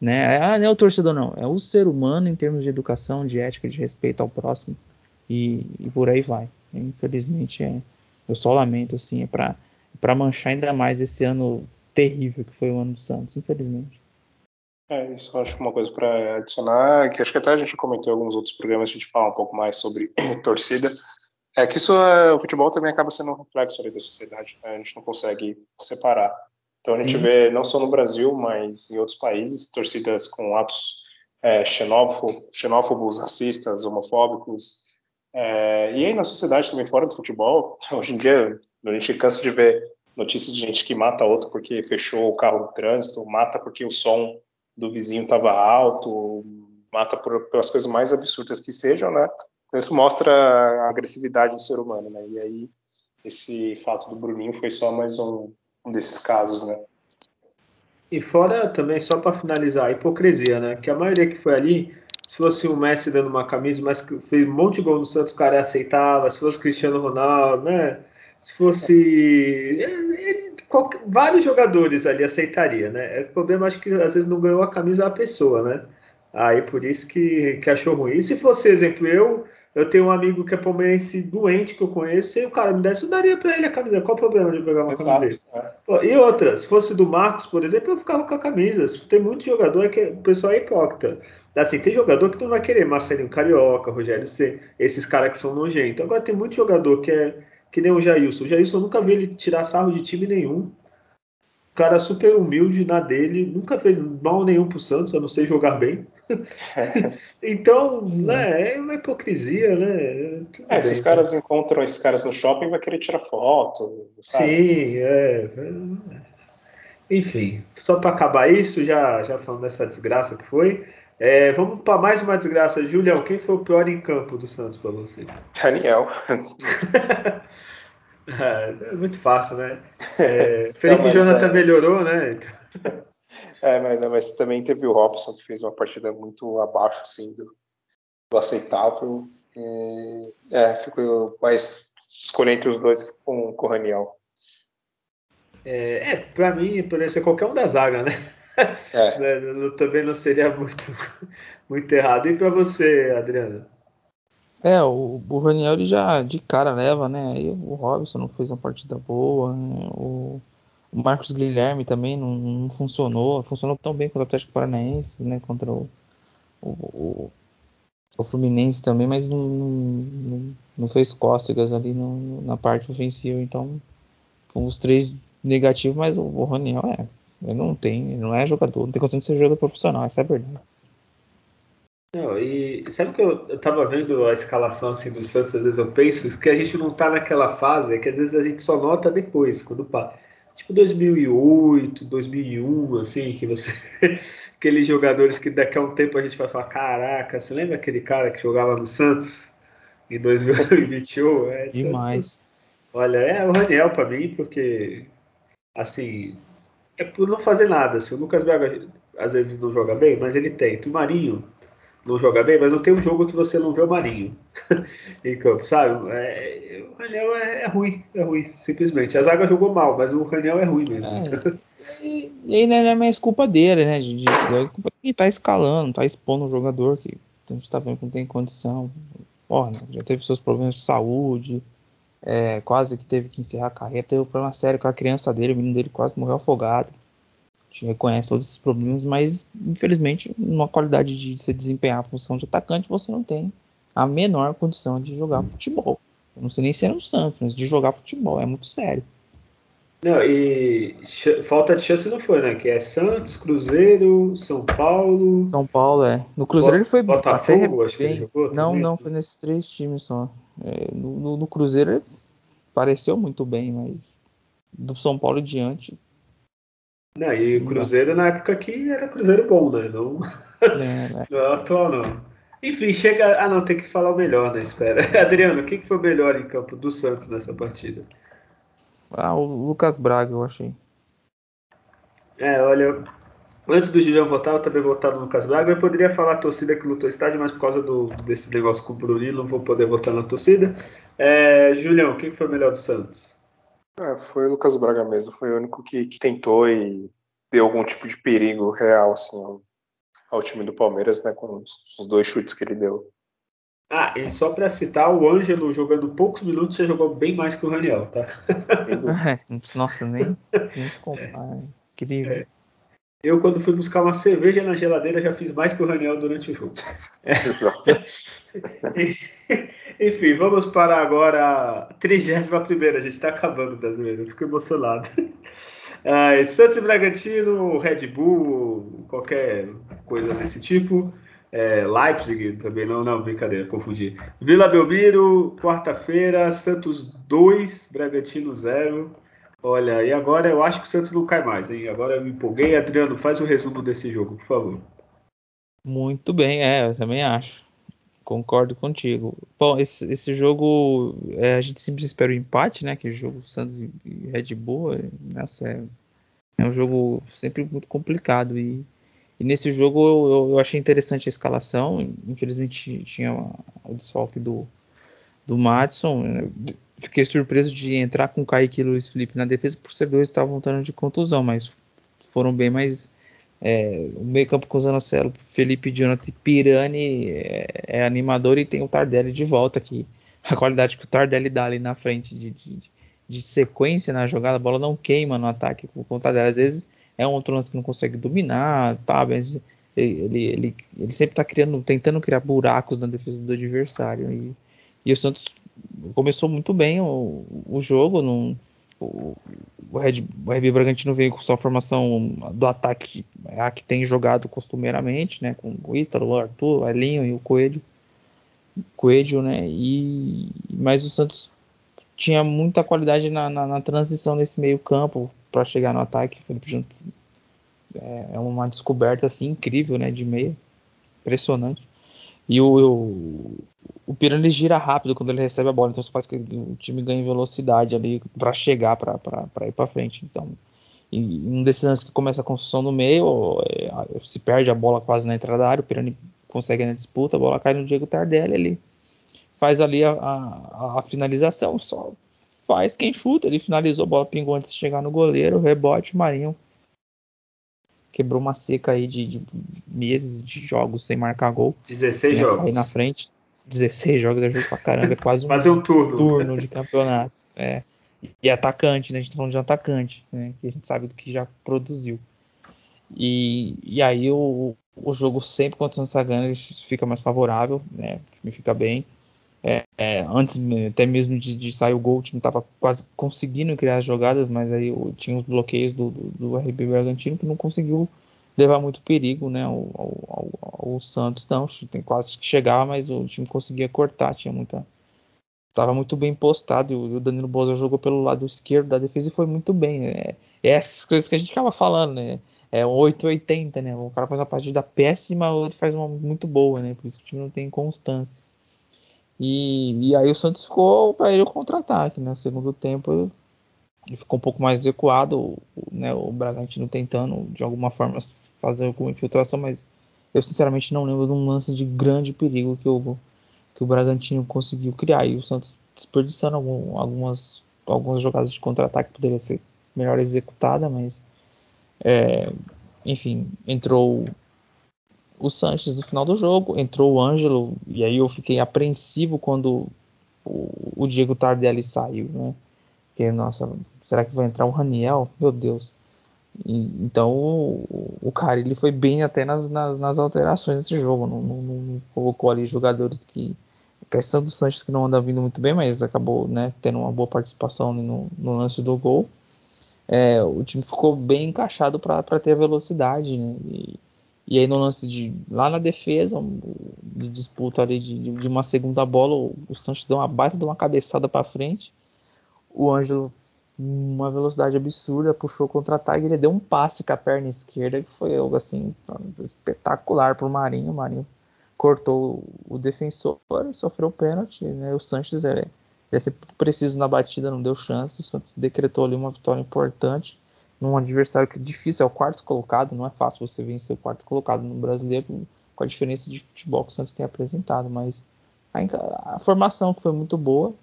Né? Ah, não é o torcedor, não. É o ser humano em termos de educação, de ética, de respeito ao próximo. E, e por aí vai. Infelizmente, é, eu só lamento, assim, é para para manchar ainda mais esse ano terrível que foi o ano do Santos, infelizmente. É, isso eu acho uma coisa para adicionar, que acho que até a gente comentou em alguns outros programas, a gente fala um pouco mais sobre torcida. É que isso, é, o futebol também acaba sendo um reflexo da sociedade, né? a gente não consegue separar. Então a gente uhum. vê, não só no Brasil, mas em outros países, torcidas com atos é, xenófobos, xenófobos, racistas, homofóbicos, é, e aí na sociedade também, fora do futebol, hoje em dia a gente cansa de ver notícias de gente que mata outro porque fechou o carro no trânsito, mata porque o som do vizinho estava alto, mata por, pelas coisas mais absurdas que sejam, né? Então isso mostra a agressividade do ser humano, né? E aí esse fato do Bruninho foi só mais um, um desses casos, né? E fora também, só para finalizar, a hipocrisia, né? Que a maioria que foi ali se fosse o Messi dando uma camisa, mas fez um monte de gol no Santos, o cara aceitava. Se fosse Cristiano Ronaldo, né? Se fosse. Ele, qualquer, vários jogadores ali aceitaria, né? O problema acho que às vezes não ganhou a camisa da pessoa, né? Aí por isso que, que achou ruim. E se fosse, exemplo, eu, eu tenho um amigo que é palmeirense doente que eu conheço, e o cara me desse, eu daria pra ele a camisa. Qual o problema de pegar uma Exato, camisa É. E outra, se fosse do Marcos, por exemplo, eu ficava com a camisa. Tem muito jogador que o pessoal é hipócrita. Assim, tem jogador que não vai querer, Marcelinho Carioca, Rogério C, esses caras que são nojentos. Agora tem muito jogador que é que nem o Jailson. O Jailson eu nunca vi ele tirar sarro de time nenhum. O cara super humilde na dele, nunca fez mal nenhum pro Santos, a não ser jogar bem. então, né, é uma hipocrisia, né? É, esses caras encontram esses caras no shopping vai querer tirar foto, sabe? Sim, é. Enfim, só para acabar isso, já, já falando dessa desgraça que foi, é, vamos para mais uma desgraça. Julião, quem foi o pior em campo do Santos para você? Raniel. é, é, muito fácil, né? É, Felipe não, Jonathan é... melhorou, né? É, mas, mas, também teve o Robson, que fez uma partida muito abaixo assim, do, do aceitável. E, é, ficou mais escolher entre os dois com, com o Raniel. É, é para mim, poderia ser qualquer um da zaga, né? É. Né, também não seria muito, muito errado. E para você, Adriano? É, o, o Raniel ele já de cara leva, né? Aí o Robson não fez uma partida boa, né? o, o, Marcos Guilherme também não, não, funcionou, funcionou tão bem contra o Atlético Paranaense, né? Contra o, o, o Fluminense também, mas não, não, não fez cócegas ali no, na parte ofensiva, então os três negativos, mas o, o Raniel é ele não tem, ele não é jogador, não tem condição de ser jogador profissional, essa é a verdade. Não, e sabe que eu, eu tava vendo a escalação assim do Santos, às vezes eu penso que a gente não tá naquela fase, é que às vezes a gente só nota depois, quando passa. Tipo 2008, 2001, assim, que você. aqueles jogadores que daqui a um tempo a gente vai falar: caraca, você lembra aquele cara que jogava no Santos em 2021? É, Demais. Olha, é o Raniel para mim, porque, assim, é por não fazer nada. Assim, o Lucas Braga às vezes não joga bem, mas ele tenta. O Marinho não joga bem, mas não tem um jogo que você não vê o Marinho em campo, sabe? É, o Raniel é, é, ruim, é ruim, simplesmente. A zaga jogou mal, mas o Raniel é ruim mesmo. É, e, e não é mais culpa dele, né? De, de, é de tá escalando, tá expondo um jogador que a gente tá vendo que não tem condição. Porra, né? já teve seus problemas de saúde, é, quase que teve que encerrar a carreira, teve um problema sério com a criança dele, o menino dele quase morreu afogado. Gente reconhece todos esses problemas, mas infelizmente, numa qualidade de se desempenhar a função de atacante, você não tem a menor condição de jogar futebol. Eu não sei nem se é no Santos, mas de jogar futebol, é muito sério. Não, e falta de chance não foi, né? Que é Santos, Cruzeiro, São Paulo. São Paulo, é. No Cruzeiro ele foi Botafogo, até acho que ele jogou. Não, também. não, foi nesses três times só. É, no, no, no, Cruzeiro ele pareceu muito bem, mas do São Paulo em diante. Não, e o Cruzeiro na época que era Cruzeiro bom, né? Não, é, né? não é atual, não. Enfim, chega. Ah, não, tem que falar o melhor, né? Espera. Adriano, o que foi o melhor em campo do Santos nessa partida? Ah, o Lucas Braga, eu achei. É, olha, antes do Julião votar, eu também votava no Lucas Braga. Eu poderia falar a torcida que lutou estádio, mas por causa do, desse negócio com o Bruninho, não vou poder votar na torcida. É, Julião, quem foi o melhor do Santos? É, foi o Lucas Braga mesmo. Foi o único que, que tentou e deu algum tipo de perigo real, assim, ao time do Palmeiras, né, com os dois chutes que ele deu. Ah, e só para citar, o Ângelo jogando poucos minutos já jogou bem mais que o Raniel, tá? É, nossa, nem, nem se compara. Incrível. É. Eu, quando fui buscar uma cerveja na geladeira, já fiz mais que o Raniel durante o jogo. Enfim, vamos para agora a 31 primeira. A gente está acabando, brasileiro. Eu fico emocionado. Ah, Santos e Bragantino, Red Bull, qualquer coisa desse tipo. É, Leipzig também, não, não, brincadeira, confundi. Vila Belmiro, quarta-feira, Santos 2, Bragantino 0. Olha, e agora eu acho que o Santos não cai mais, hein? Agora eu me empolguei. Adriano, faz o resumo desse jogo, por favor. Muito bem, é, eu também acho. Concordo contigo. Bom, esse, esse jogo, é, a gente sempre espera o empate, né? Que jogo Santos e Red Bull, nessa é, é um jogo sempre muito complicado. E, e nesse jogo eu, eu, achei interessante a escalação. Infelizmente tinha o desfalque do, do Madison. Fiquei surpreso de entrar com o Kaique e Luiz Felipe na defesa, por ser dois estavam voltando de contusão, mas foram bem mais é, o meio campo com Zanocelo, Felipe Jonathan Pirani é, é, animador e tem o Tardelli de volta aqui. A qualidade que o Tardelli dá ali na frente de, de, de sequência na jogada, a bola não queima no ataque com o Tardelli. Às vezes é um outro lance que não consegue dominar, tá, mas ele, ele, ele sempre está criando, tentando criar buracos na defesa do adversário. E, e o Santos começou muito bem o, o jogo, não o, Red, o Red Bragantino veio com sua formação do ataque a que tem jogado costumeiramente, né, com o Ítalo, o Arthur, o Elinho e o Coelho, Coelho, né, e mas o Santos tinha muita qualidade na, na, na transição nesse meio campo para chegar no ataque, Felipe Junto é, é uma descoberta assim incrível, né, de meia, impressionante. E o, o, o Pirani gira rápido quando ele recebe a bola, então isso faz que o time ganhe velocidade ali para chegar para ir para frente. Então, em um desses lances que começa a construção no meio, é, se perde a bola quase na entrada da área, o Pirani consegue na disputa, a bola cai no Diego Tardelli, ele faz ali a, a, a finalização, só faz quem chuta, ele finalizou, a bola pingou antes de chegar no goleiro, rebote, Marinho quebrou uma seca aí de, de meses de jogos sem marcar gol. 16 jogos. Sair na frente. 16 jogos é jogo pra caramba, é quase um, um turno. turno de campeonato. É. E atacante, né? A gente tá falando de atacante, né? Que a gente sabe do que já produziu. E, e aí o, o jogo sempre contra o Sansagana fica mais favorável, né? Me fica bem. É, é, antes até mesmo de, de, sair o gol, o time estava quase conseguindo criar as jogadas, mas aí tinha os bloqueios do, do, do RB Bragantino que não conseguiu levar muito perigo né, ao, ao, ao, Santos. Não, tem quase que chegava, mas o time conseguia cortar, tinha muita. Tava muito bem postado e o Danilo Boza jogou pelo lado esquerdo da defesa e foi muito bem. Né? É essas coisas que a gente acaba falando, né? É 880, né? O cara faz uma partida péssima, outro faz uma muito boa, né? Por isso que o time não tem constância. E, e aí o Santos ficou para ele o contra-ataque, né? No segundo tempo ele ficou um pouco mais recuado, né? O Bragantino tentando de alguma forma fazer alguma infiltração, mas eu sinceramente não lembro de um lance de grande perigo que o, que o Bragantino conseguiu criar. E o Santos desperdiçando algum, algumas, algumas jogadas de contra-ataque poderia ser melhor executada, mas é, enfim, entrou o Sanches no final do jogo, entrou o Ângelo, e aí eu fiquei apreensivo quando o, o Diego Tardelli saiu, né? Porque, nossa, será que vai entrar o Raniel? Meu Deus. E, então o, o cara ele foi bem até nas, nas, nas alterações desse jogo, não, não, não, colocou ali jogadores que. A questão do Sanches que não anda vindo muito bem, mas acabou né, tendo uma boa participação no, no lance do gol. É, o time ficou bem encaixado para ter a velocidade, né? E, e aí no lance de lá na defesa, de disputa ali de, de uma segunda bola, o, o Santos deu uma base de uma cabeçada para frente. O Ângelo, uma velocidade absurda, puxou contra-ataque, ele deu um passe com a perna esquerda que foi algo assim espetacular para o Marinho. O Marinho cortou o defensor sofreu o pênalti. Né? O Sanches é, ser preciso na batida, não deu chance. O Santos decretou ali uma vitória importante num adversário que é difícil, é o quarto colocado, não é fácil você vencer o quarto colocado no brasileiro com a diferença de futebol que o Santos tem apresentado, mas a, a formação que foi muito boa,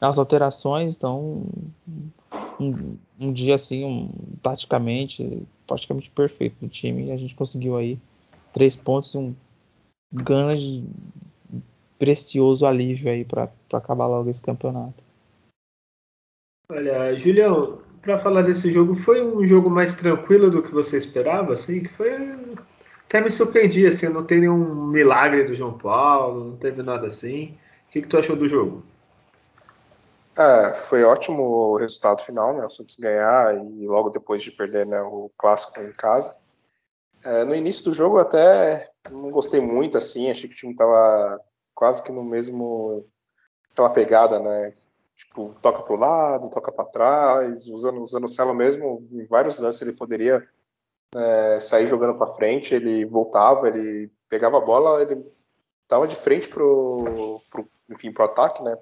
as alterações, então um, um dia assim, um, taticamente, praticamente perfeito do time, e a gente conseguiu aí três pontos e um grande, precioso alívio aí para acabar logo esse campeonato. Olha, Julião, para falar desse jogo, foi um jogo mais tranquilo do que você esperava, assim, que foi até me surpreendi, assim, não tem nenhum milagre do João Paulo, não teve nada assim. O que, que tu achou do jogo? É, foi ótimo o resultado final, né? O Santos ganhar e logo depois de perder né, o clássico em casa. É, no início do jogo até não gostei muito, assim, achei que o time tava quase que no mesmo aquela pegada, né? Tipo, toca pro lado, toca para trás, usando, usando o Celo mesmo, em vários lances ele poderia é, sair jogando para frente, ele voltava, ele pegava a bola, ele estava de frente pro, pro, enfim, pro ataque, né,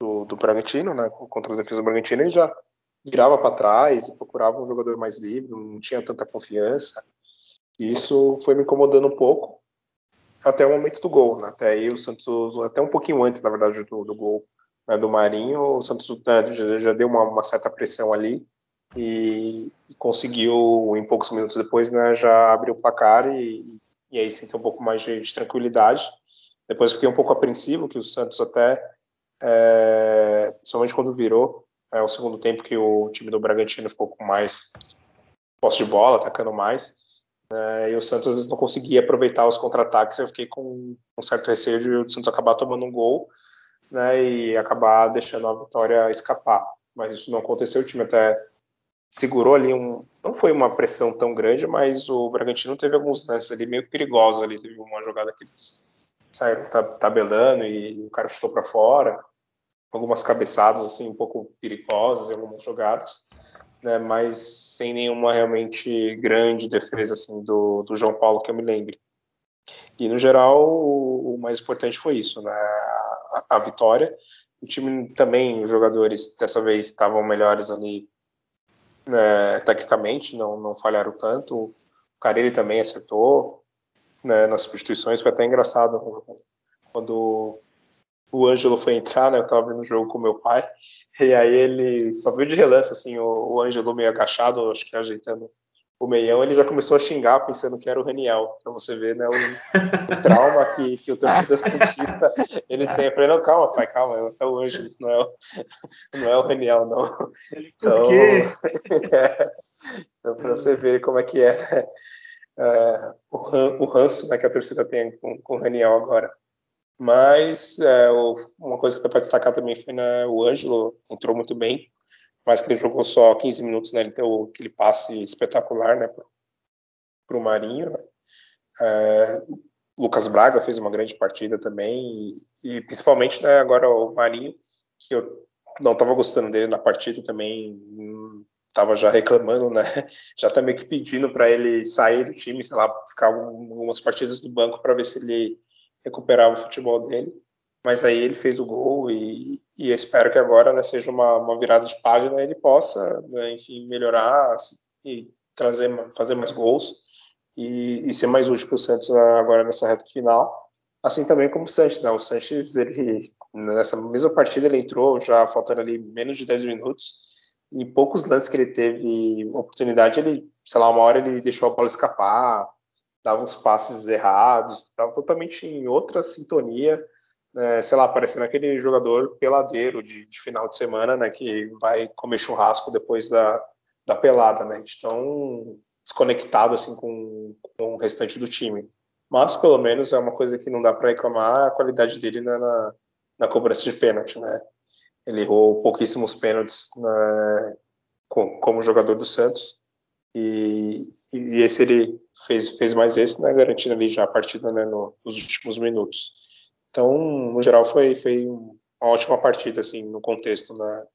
do, do Bragantino, né, contra a defesa do Bragantino, ele já virava para trás e procurava um jogador mais livre, não tinha tanta confiança. E isso foi me incomodando um pouco até o momento do gol, né? Até aí o Santos, até um pouquinho antes, na verdade, do, do gol né, do Marinho, o Santos já, já, deu uma, uma certa pressão ali e, e, conseguiu, em poucos minutos depois, né, já abrir o placar e, e aí sentir um pouco mais de, de, tranquilidade. Depois fiquei um pouco apreensivo que o Santos até, é, principalmente quando virou, é o segundo tempo que o time do Bragantino ficou com mais posse de bola, atacando mais, é, e o Santos às vezes não conseguia aproveitar os contra-ataques, eu fiquei com um certo receio de o Santos acabar tomando um gol né, e acabar deixando a vitória escapar. Mas isso não aconteceu, o time até segurou ali um. Não foi uma pressão tão grande, mas o Bragantino teve alguns lances ali meio perigosos ali. Teve uma jogada que eles saíram tabelando e o cara chutou para fora. Algumas cabeçadas assim um pouco perigosas em algumas jogadas, né, mas sem nenhuma realmente grande defesa assim do, do João Paulo que eu me lembre. E no geral o, o mais importante foi isso, né, a, vitória. O time também, os jogadores dessa vez estavam melhores ali né, tecnicamente, não, não falharam tanto. O Carille também acertou né, nas substituições, foi até engraçado quando o Ângelo foi entrar, né, eu estava vendo o jogo com meu pai, e aí ele só viu de relance assim, o, o Ângelo meio agachado, acho que ajeitando o meião, ele já começou a xingar pensando que era o Raniel, para você ver né, o, trauma que, que o torcedor santista ele tem. Eu falei, não, calma, pai, calma, é o Ângelo, não é o, não é o Raniel, não. Então? É, então, para você ver como é que é, né, é o, o ranço né, que a torcida tem com, com o Raniel agora. Mas é, o, uma coisa que dá para destacar também foi né, o Ângelo, entrou muito bem, mas que ele jogou só 15 minutos, né? Ele deu aquele passe espetacular, né? Para o Marinho. Né? É, Lucas Braga fez uma grande partida também e, e principalmente né, agora o Marinho, que eu não estava gostando dele na partida também, estava já reclamando, né? Já tá meio que pedindo para ele sair do time, sei lá, ficar algumas partidas do banco para ver se ele recuperava o futebol dele mas aí ele fez o gol e, e espero que agora né, seja uma, uma, virada de página e ele possa, né, enfim, melhorar e trazer, fazer mais gols e, e ser mais útil para o Santos agora nessa reta final. Assim também como o Sanches, né? O Sanches, ele, nessa mesma partida, ele entrou já faltando ali menos de 10 minutos e poucos lances que ele teve oportunidade, ele, sei lá, uma hora ele deixou a bola escapar, dava uns passes errados, estava totalmente em outra sintonia é, sei lá, parecendo aquele jogador peladeiro de, de, final de semana, né, que vai comer churrasco depois da, da pelada, né, de tão desconectado assim com, com o restante do time. Mas pelo menos é uma coisa que não dá para reclamar a qualidade dele na, na, na, cobrança de pênalti, né. Ele errou pouquíssimos pênaltis né, com, como jogador do Santos e, e, esse ele fez, fez mais esse, né, garantindo ali já a partida né, no, nos últimos minutos. Então, no geral, foi, foi uma ótima partida, assim, no contexto, né,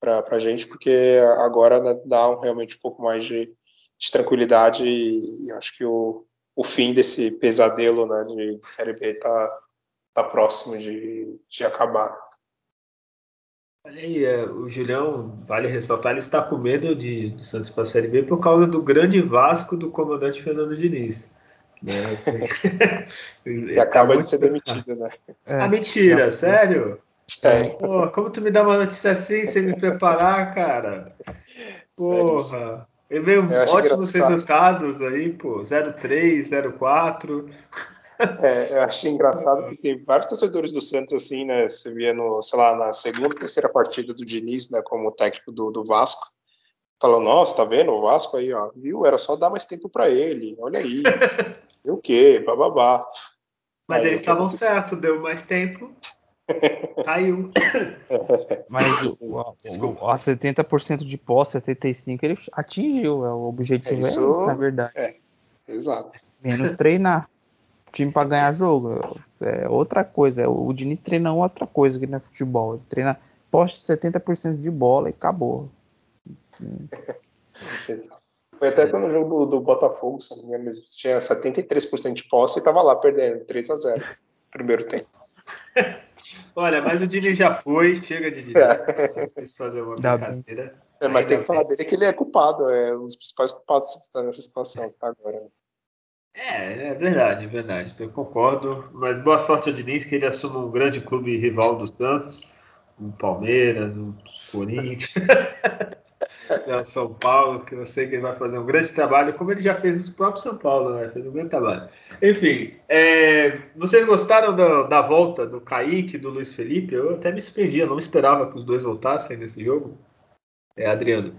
para a gente, porque agora né, dá um, realmente um pouco mais de, de tranquilidade e, e, acho que o, o fim desse pesadelo né, de, de Série B está tá próximo de, de acabar. Olha aí, é, o Julião, vale ressaltar, ele está com medo de, de Santos para a Série B por causa do grande Vasco do comandante Fernando Diniz. Né? Assim, que acaba tá de ser demitido, né? É. Ah, mentira, sério? Sério. Pô, como tu me dá uma notícia assim sem me preparar, cara? Porra. Ele veio ótimos resultados aí, pô. 03, 04. É, eu achei engraçado porque tem vários torcedores do Santos, assim, né? Você via no, sei lá, na segunda, terceira partida do Diniz, né, como técnico do, do Vasco, falando, nossa, tá vendo? O Vasco aí, ó, viu? Era só dar mais tempo para ele, olha aí. e o quê? Bababá. Mas aí, eles estavam certos, deu mais tempo. Caiu. Mas o, o, a 70% de posse, 75% ele atingiu. É, o objetivo é, isso, é esse, na verdade. É, exato. Menos treinar. O time para ganhar jogo. É outra coisa. O Diniz treina outra coisa que não é futebol. Ele treina poste 70% de bola e acabou. Foi até quando o jogo do, do Botafogo, se não me engano, tinha 73% de posse e tava lá perdendo 3 a 0 primeiro tempo. Olha, mas o Dini já foi, chega de Dini. É. fazer uma brincadeira. É, mas tem que falar dele que ele é culpado, é um dos principais culpados nessa situação que tá agora. É, é verdade, é verdade. Eu concordo. Mas boa sorte ao Diniz, que ele assuma um grande clube rival do Santos, um Palmeiras, um Corinthians. da São Paulo, que eu sei que ele vai fazer um grande trabalho, como ele já fez no próprio São Paulo, né? Fez um grande trabalho. Enfim, é, vocês gostaram da, da, volta do Kaique do Luiz Felipe? Eu até me surpreendi, eu não esperava que os dois voltassem nesse jogo. É, Adriano.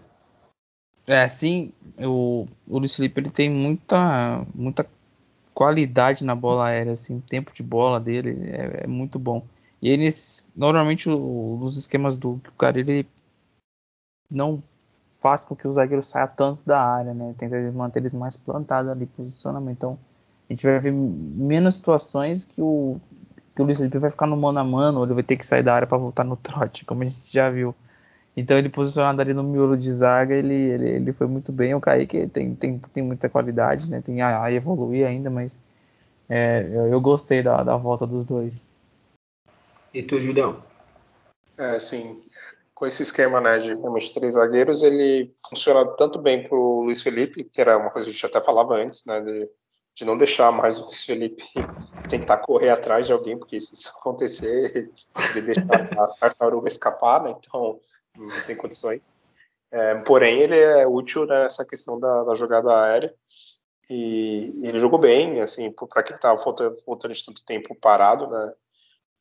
É, sim, o, o Luiz Felipe ele tem muita, muita qualidade na bola aérea, assim, o tempo de bola dele é, é muito bom. E eles, normalmente, os esquemas do cara, ele não faz com que o zagueiro saia tanto da área, né? Tenta manter eles mais plantados ali, posicionamento. Então, a gente vai ver menos situações que o, que o Luiz Felipe vai ficar no mano a mano, ou ele vai ter que sair da área para voltar no trote, como a gente já viu. Então, ele posicionado ali no miolo de zaga, ele, ele, ele foi muito bem. O Kaique tem, tem, tem muita qualidade, né? Tem a, a evoluir ainda, mas é, eu, eu, gostei da, da volta dos dois. E tu, Julião? É, sim com esse esquema né, de realmente três zagueiros, ele funciona tanto bem para o Luiz Felipe, que era uma coisa que a gente até falava antes, né, de, de não deixar mais o Luiz Felipe tentar correr atrás de alguém, porque se isso acontecer, ele deixa a tartaruga escapar, né, então não tem condições. É, porém, ele é útil nessa questão da, da jogada aérea, e ele jogou bem, assim, para quem estava voltando de tanto tempo parado, né,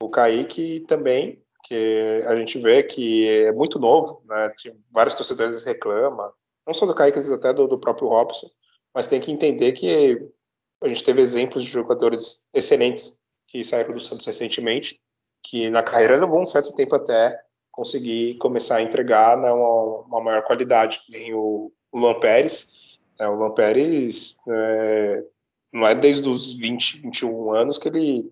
o Kaique também que a gente vê que é muito novo, né? vários torcedores reclamam, não só do Kaique, mas até do, do, próprio Robson, mas tem que entender que a gente teve exemplos de jogadores excelentes que saíram do Santos recentemente, que na carreira levou um certo tempo até conseguir começar a entregar né, uma, uma, maior qualidade, nem o, o Luan Pérez. Né, o Luan Pérez é, não é desde os 20, 21 anos que ele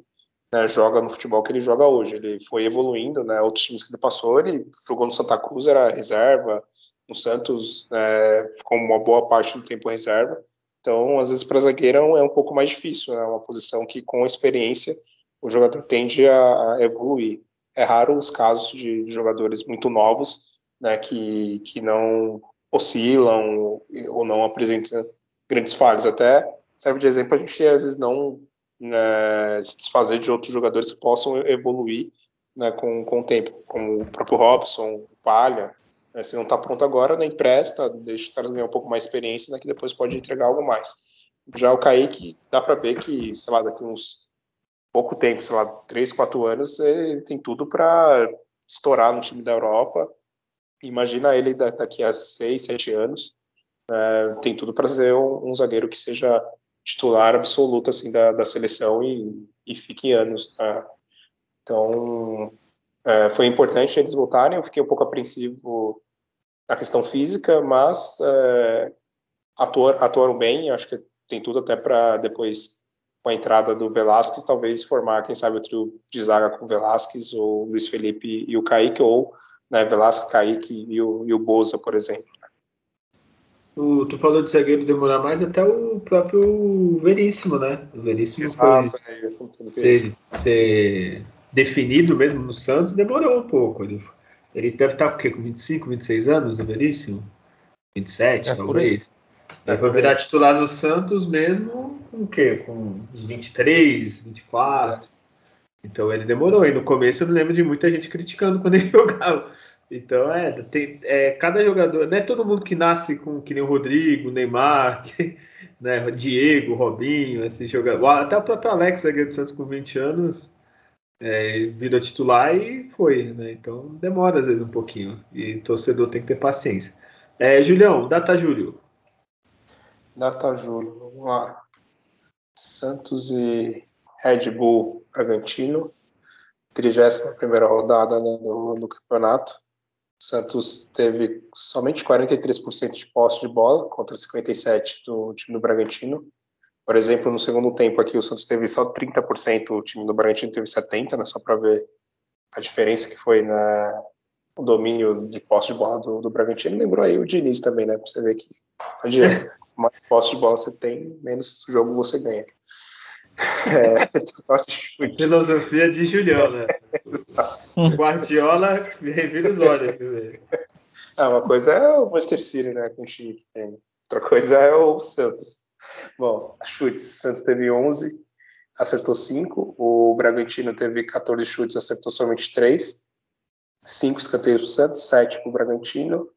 né, joga no futebol que ele joga hoje. Ele foi evoluindo, né, outros times que ele passou, ele jogou no Santa Cruz, era reserva, no Santos né, ficou uma boa parte do tempo reserva. Então, às vezes, para zagueiro é um pouco mais difícil, é né, uma posição que, com experiência, o jogador tende a, evoluir. É raro os casos de jogadores muito novos né, que, que não oscilam ou não apresentam grandes falhas. Até serve de exemplo, a gente às vezes não né, se desfazer de outros jogadores que possam evoluir né, com, com o tempo, como o próprio Robson, o Palha. Né, se não está pronto agora, nem empresta, deixa os caras ganhar um pouco mais experiência, né, que depois pode entregar algo mais. Já o Kaique, dá para ver que, sei lá, daqui uns pouco tempo, sei lá, 3, 4 anos, ele tem tudo para estourar no time da Europa. Imagina ele daqui a 6, 7 anos, é, tem tudo para ser um, um zagueiro que seja titular absoluto assim da, da seleção e, e fique anos. Tá? Então é, foi importante eles voltarem. Eu fiquei um pouco apreensivo na questão física, mas é, atuar, atuaram bem. Acho que tem tudo até para depois com a entrada do Velasquez, talvez formar, quem sabe, o trio de zaga com o Velasquez, ou Luiz Felipe e o Kaique, ou né, Velasquez, Kaique e o, e o Boza, por exemplo. O, tu falou de zagueiro demorar mais, até o próprio Veríssimo, né? O Veríssimo Exato, foi é, ser, ser, definido mesmo no Santos, demorou um pouco. Ele, ele deve estar com o quê? Com 25, 26 anos, o Veríssimo? 27, é, talvez. Aí foi virar titular no Santos mesmo com o quê? Com uns 23, 24. Exato. Então ele demorou. E no começo eu lembro de muita gente criticando quando ele jogava. Então, é, tem, é, cada jogador, não é todo mundo que nasce com que nem o Rodrigo, Neymar, que, né, Diego, Robinho, esse jogador. Até o próprio Alex, zagueiro do Santos com 20 anos, é, virou titular e foi, né? Então demora às vezes um pouquinho. E torcedor tem que ter paciência. É, Julião, data Júlio. Data Júlio, vamos lá. Santos e Red Bull Bragantino, 31 rodada né, do, do campeonato. Santos teve somente 43% de posse de bola contra 57% do time do Bragantino. Por exemplo, no segundo tempo aqui o Santos teve só 30%, o time do Bragantino teve 70%, né, só para ver a diferença que foi na, no domínio de posse de bola do, do Bragantino. Lembrou aí o Diniz também, né? Para você ver que não adianta. Mais posse de bola você tem, menos jogo você ganha. É, Filosofia de Julião, né? Guardiola revira os olhos. Ah, uma coisa é o Manchester City, né? Com o time que tem. Outra coisa é o Santos. Bom, chutes. Santos teve 11, acertou 5. O Bragantino teve 14 chutes, acertou somente 3. 5 escanteios para o Santos, 7 para o Bragantino.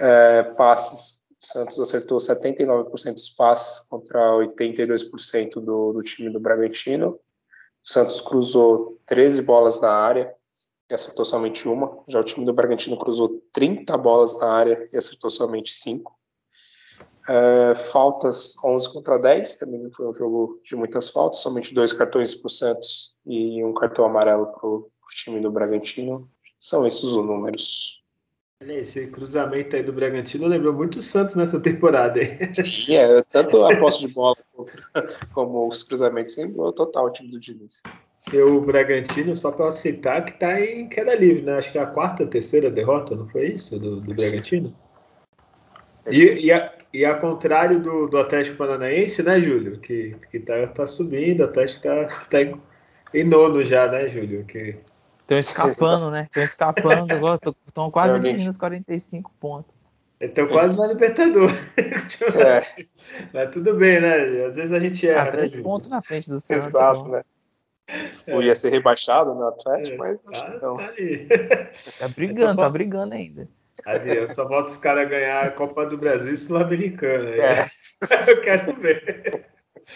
É, passes Santos acertou 79% dos passes contra 82% do, do time do Bragantino. O Santos cruzou 13 bolas na área e acertou somente uma. Já o time do Bragantino cruzou 30 bolas na área e acertou somente 5. É, faltas 11 contra 10, também foi um jogo de muitas faltas, somente dois cartões para o Santos e um cartão amarelo para o time do Bragantino. São esses os números. Esse cruzamento aí do Bragantino lembrou muito o Santos nessa temporada. Sim, é, tanto a posse de bola como os cruzamentos lembrou total o time do Diniz. Seu Bragantino, só para citar, que está em queda livre, né? Acho que é a quarta, terceira derrota, não foi isso? Do, do Bragantino? E, e, a, e a contrário do, do Atlético Paranaense, né, Júlio? Que, que tá, tá subindo, o Atlético tá, tá em, em nono já, né, Júlio? Que Estão escapando, né? Estão escapando agora. Estão quase atingindo os 45 pontos. Estão quase na Libertadores. É. Mas tudo bem, né? Às vezes a gente erra. Ah, três né, pontos na frente do Santos. Exato, né? É. Ia ser rebaixado no Atlético, é, mas acho tá, que não. Tá, ali. tá brigando, tá brigando ainda. Ali, só falta os caras ganhar a Copa do Brasil e Sul-Americana. É. Eu quero ver.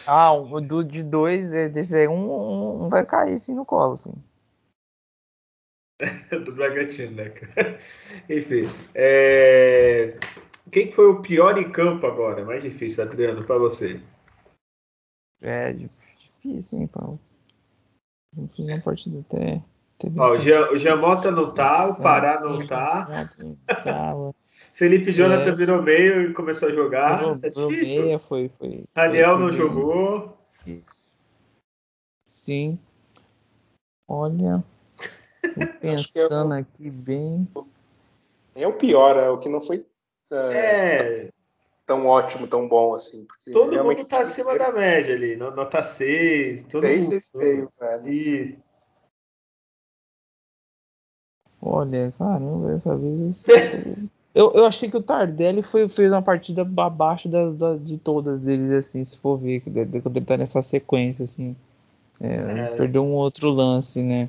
Ah, o do, de dois, desse aí, um, um vai cair assim no colo, assim. do Bragantino, né? Enfim. É... Quem foi o pior em campo agora? Mais difícil, Adriano, para você. É difícil, hein, Paulo? Não fiz uma partida até. Ó, o Jamota não tá, o Pará não tá. Felipe Jonathan é, virou meio e começou a jogar. Virou, é virou meia, foi, foi. Daniel não jogou. Isso. Sim. Olha. É pensando é o, aqui bem. É o pior, é o que não foi é, é... Tão, ótimo, tão bom assim. todo mundo tá acima da média ali, nota 6. Todo 6, 6 meio, velho. E... Olha, caramba, dessa vez. eu, eu achei que o Tardelli foi, fez uma partida abaixo das, das, de todas deles, assim, se for ver, quando ele tá nessa sequência, assim. É, é... Perdeu um outro lance, né?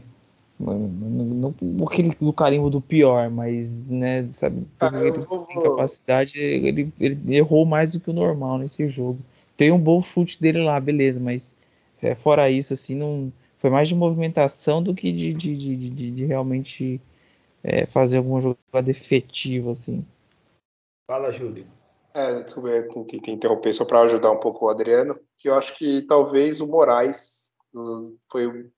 Não, não aquele do carimbo do pior, mas, né, sabe, ah, ele vou... tem capacidade, ele, ele, errou mais do que o normal nesse jogo. Tem um bom chute dele lá, beleza, mas é, fora isso, assim, não foi mais de movimentação do que de, de, de, de, de realmente é, fazer alguma jogada efetiva, assim. Fala, Júlio. É, desculpa, eu tentei interromper só para ajudar um pouco o Adriano, que eu acho que talvez o Moraes hum, foi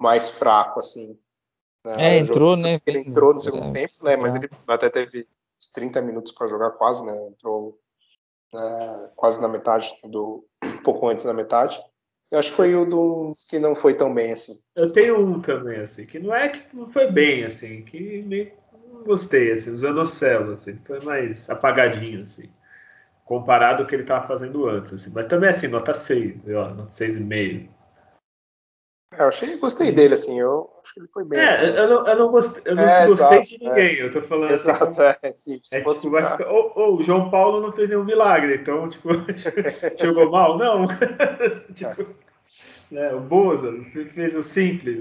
mais fraco, assim? É, entrou, né? Ele entrou no segundo é, tempo, né? Mas ele até teve 30 minutos para jogar quase, né? Entrou né, quase na metade, do, um pouco antes da metade. Eu acho que foi o dos que não foi tão bem assim. Eu tenho um também, assim, que não é que não foi bem, assim, que nem gostei, assim, o Zanocelo, assim, foi mais apagadinho, assim, comparado ao que ele estava fazendo antes, assim. Mas também, assim, nota 6, ó, nota 6,5. É, eu achei, gostei dele, assim, eu acho que ele foi bem. É, eu não, eu não gostei, eu não é, gostei exato, de ninguém, é. eu tô falando assim, exato, assim. Exato, é, sim. É, tipo, vai ficar, ou, ou, o João Paulo não fez nenhum milagre, então, tipo, jogou mal? Não. tipo, né, o Boza fez o simples,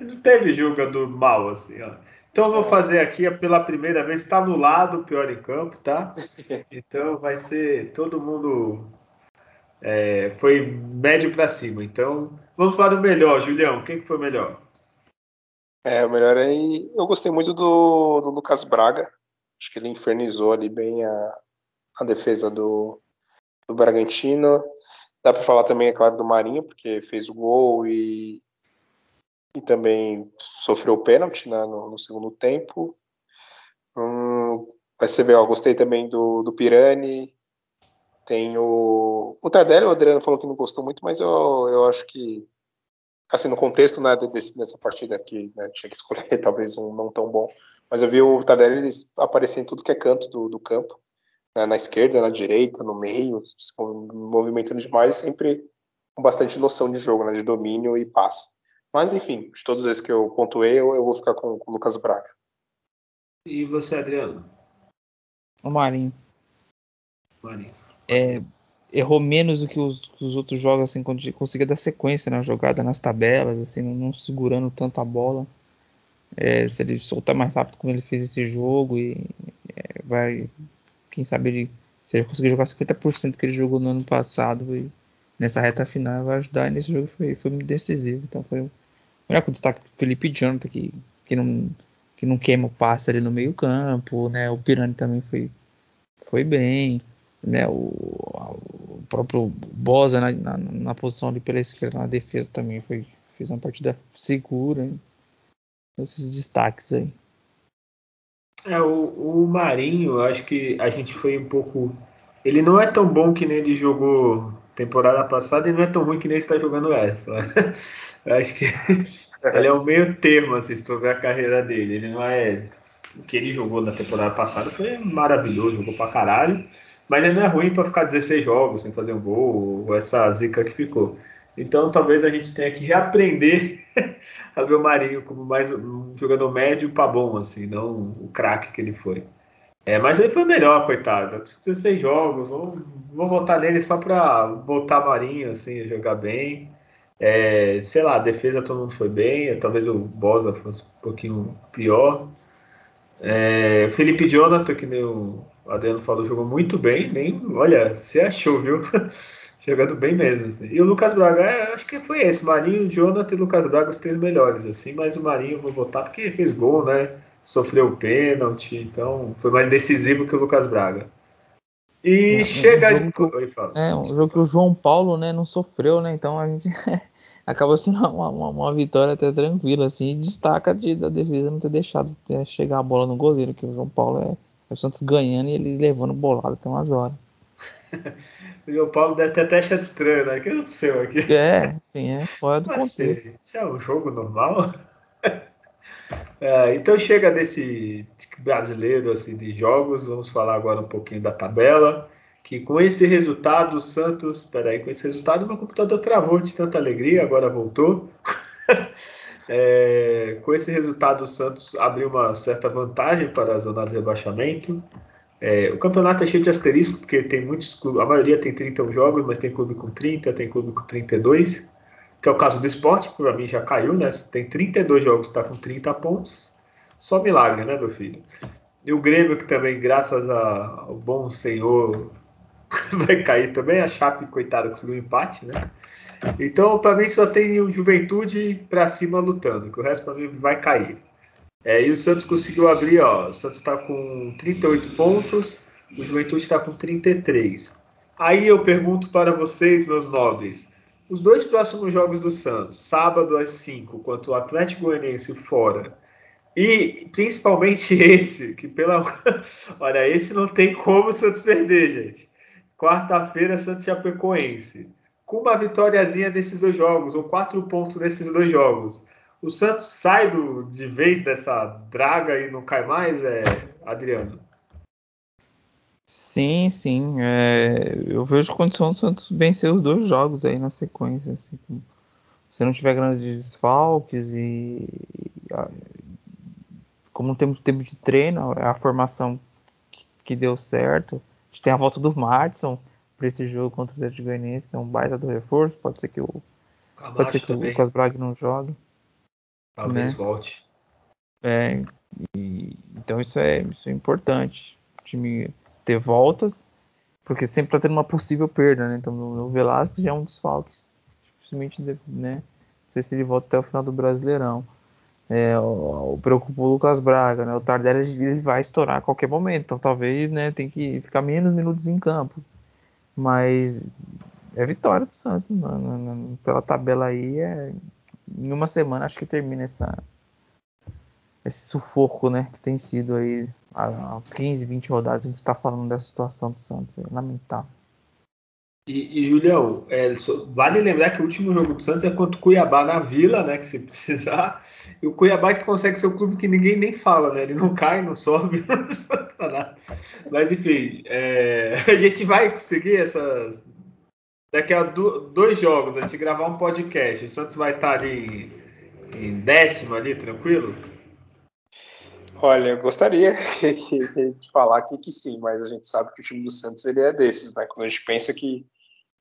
não teve jogador mal, assim, ó. Então vou fazer aqui pela primeira vez, está no lado pior em campo, tá? Então vai ser todo mundo é, foi médio para cima. Então vamos falar do melhor, Julião. Quem que foi melhor? É, o melhor aí. Eu gostei muito do, do Lucas Braga. Acho que ele infernizou ali bem a, a defesa do, do Bragantino. Dá para falar também, é claro, do Marinho, porque fez o gol e, e também sofreu o pênalti né, no, no, segundo tempo. Hum, você vê, ó, gostei também do, do Pirani. Tem o, o Tardelli, o Adriano falou que não gostou muito, mas eu, eu acho que, assim, no contexto né, desse, dessa partida aqui, né, tinha que escolher talvez um não tão bom. Mas eu vi o Tardelli aparecer em tudo que é canto do, do campo né, na esquerda, na direita, no meio, se movimentando demais, sempre com bastante noção de jogo, né, de domínio e passe. Mas, enfim, de todos esses que eu pontuei, eu, eu vou ficar com, com o Lucas Braga. E você, Adriano? O Marinho. Marinho. É, errou menos do que os, os, outros jogos, assim, quando conseguia dar sequência na jogada, nas tabelas, assim, não, não segurando tanto a bola. É, se ele soltar mais rápido como ele fez esse jogo e é, vai quem sabe ele, se ele conseguir jogar 50% que ele jogou no ano passado e nessa reta final vai ajudar. E nesse jogo foi, foi muito decisivo. Então foi o melhor com destaque Felipe Jonathan, que, que, não, que não queima o passe ali no meio campo. Né? O Pirani também foi, foi bem. Né? O, o próprio Bosa na, na, na, posição ali pela esquerda na defesa também foi, fez uma partida segura. Hein? Esses destaques aí. É, o, o Marinho, eu acho que a gente foi um pouco. Ele não é tão bom que nem ele jogou temporada passada e não é tão ruim que nem está jogando essa. Eu acho que ele é o meio termo, assim, se tu ver a carreira dele. Ele não é. O que ele jogou na temporada passada foi maravilhoso, jogou pra caralho. Mas ele não é ruim para ficar 16 jogos sem fazer um gol, ou essa zica que ficou. Então talvez a gente tenha que reaprender a ver o Marinho como mais um jogador médio para bom, assim, não o craque que ele foi. É, mas ele foi melhor, coitado. 16 jogos, vou, vou votar nele só para voltar Marinho, assim, jogar bem. É, sei lá, a defesa todo mundo foi bem, talvez o Bosa fosse um pouquinho pior. É, Felipe Jonathan, que nem o Adriano falou, jogou muito bem, nem, olha, se achou, viu? Jogando bem mesmo. Assim. E o Lucas Braga, é, acho que foi esse. Marinho, Jonathan e Lucas Braga, os três melhores. assim. Mas o Marinho eu vou botar porque fez gol, né? Sofreu pênalti, então foi mais decisivo que o Lucas Braga. E é, chega. Um que, Oi, é, um jogo que o João Paulo né, não sofreu, né? Então a gente acaba sendo uma, uma, uma, vitória até tranquila, assim. E destaca de, da defesa não ter deixado é, chegar a bola no goleiro, que o João Paulo é, é o Santos ganhando e ele levando bolado até umas horas. O Paulo deve ter até achado estranho, né? O que aconteceu aqui? É, sim, é fora do Mas, contexto. Isso é um jogo normal? é, então chega desse brasileiro assim, de jogos, vamos falar agora um pouquinho da tabela. Que com esse resultado, o Santos. Peraí, com esse resultado, meu computador travou de tanta alegria, agora voltou. é, com esse resultado, o Santos abriu uma certa vantagem para a zona de rebaixamento. É, o campeonato é cheio de asterisco, porque tem muitos clubes, a maioria tem 31 jogos, mas tem clube com 30, tem clube com 32, que é o caso do esporte, que para mim já caiu, né? Tem 32 jogos, está com 30 pontos. Só milagre, né, meu filho? E o Grêmio, que também, graças ao bom senhor, vai cair também. A Chape, coitada, conseguiu um empate, né? Então, para mim, só tem o Juventude para cima lutando, que o resto para mim vai cair. É, e o Santos conseguiu abrir, ó. O Santos está com 38 pontos, o Juventude está com 33. Aí eu pergunto para vocês, meus nobres, os dois próximos jogos do Santos, sábado às 5, contra o Atlético Goianiense fora, e principalmente esse, que pela. Olha, esse não tem como o Santos perder, gente. Quarta-feira, Santos Chapecoense. Com uma vitóriazinha desses dois jogos, ou quatro pontos nesses dois jogos o Santos sai do, de vez dessa draga e não cai mais, é, Adriano? Sim, sim. É, eu vejo condição do Santos vencer os dois jogos aí na sequência. Assim, se não tiver grandes desfalques e, como não temos tempo de treino, é a formação que, que, deu certo. A gente tem a volta do Martson para esse jogo contra o Zé de Goianiense, que é um baita do reforço. Pode ser que o, pode ser que o Lucas Braga não jogue. Talvez né? volte. É, e, então isso é, isso é importante. O time ter voltas, porque sempre está tendo uma possível perda, né? Então o Velasquez já é um desfalque, dificilmente, né? Não sei se ele volta até o final do Brasileirão. É, o, o preocupa o Lucas Braga, né? O Tardelli ele vai estourar a qualquer momento, então talvez, né, tem que ficar menos minutos em campo. Mas é vitória do Santos. Pela tabela aí, é, em uma semana acho que termina essa, esse sufoco, né, que tem sido aí há 15, 20 rodadas a gente está falando dessa situação do Santos, é lamentável. E, e Julião, é, vale lembrar que o último jogo do Santos é contra o Cuiabá na Vila, né? Que se precisar. E o Cuiabá que consegue ser o clube que ninguém nem fala, né? Ele não cai, não sobe, não Mas enfim, é, a gente vai conseguir essas. Daqui a do, dois jogos, a gente gravar um podcast. O Santos vai estar ali em décimo ali, tranquilo? Olha, eu gostaria de falar aqui que sim, mas a gente sabe que o time do Santos ele é desses, né? Quando a gente pensa que,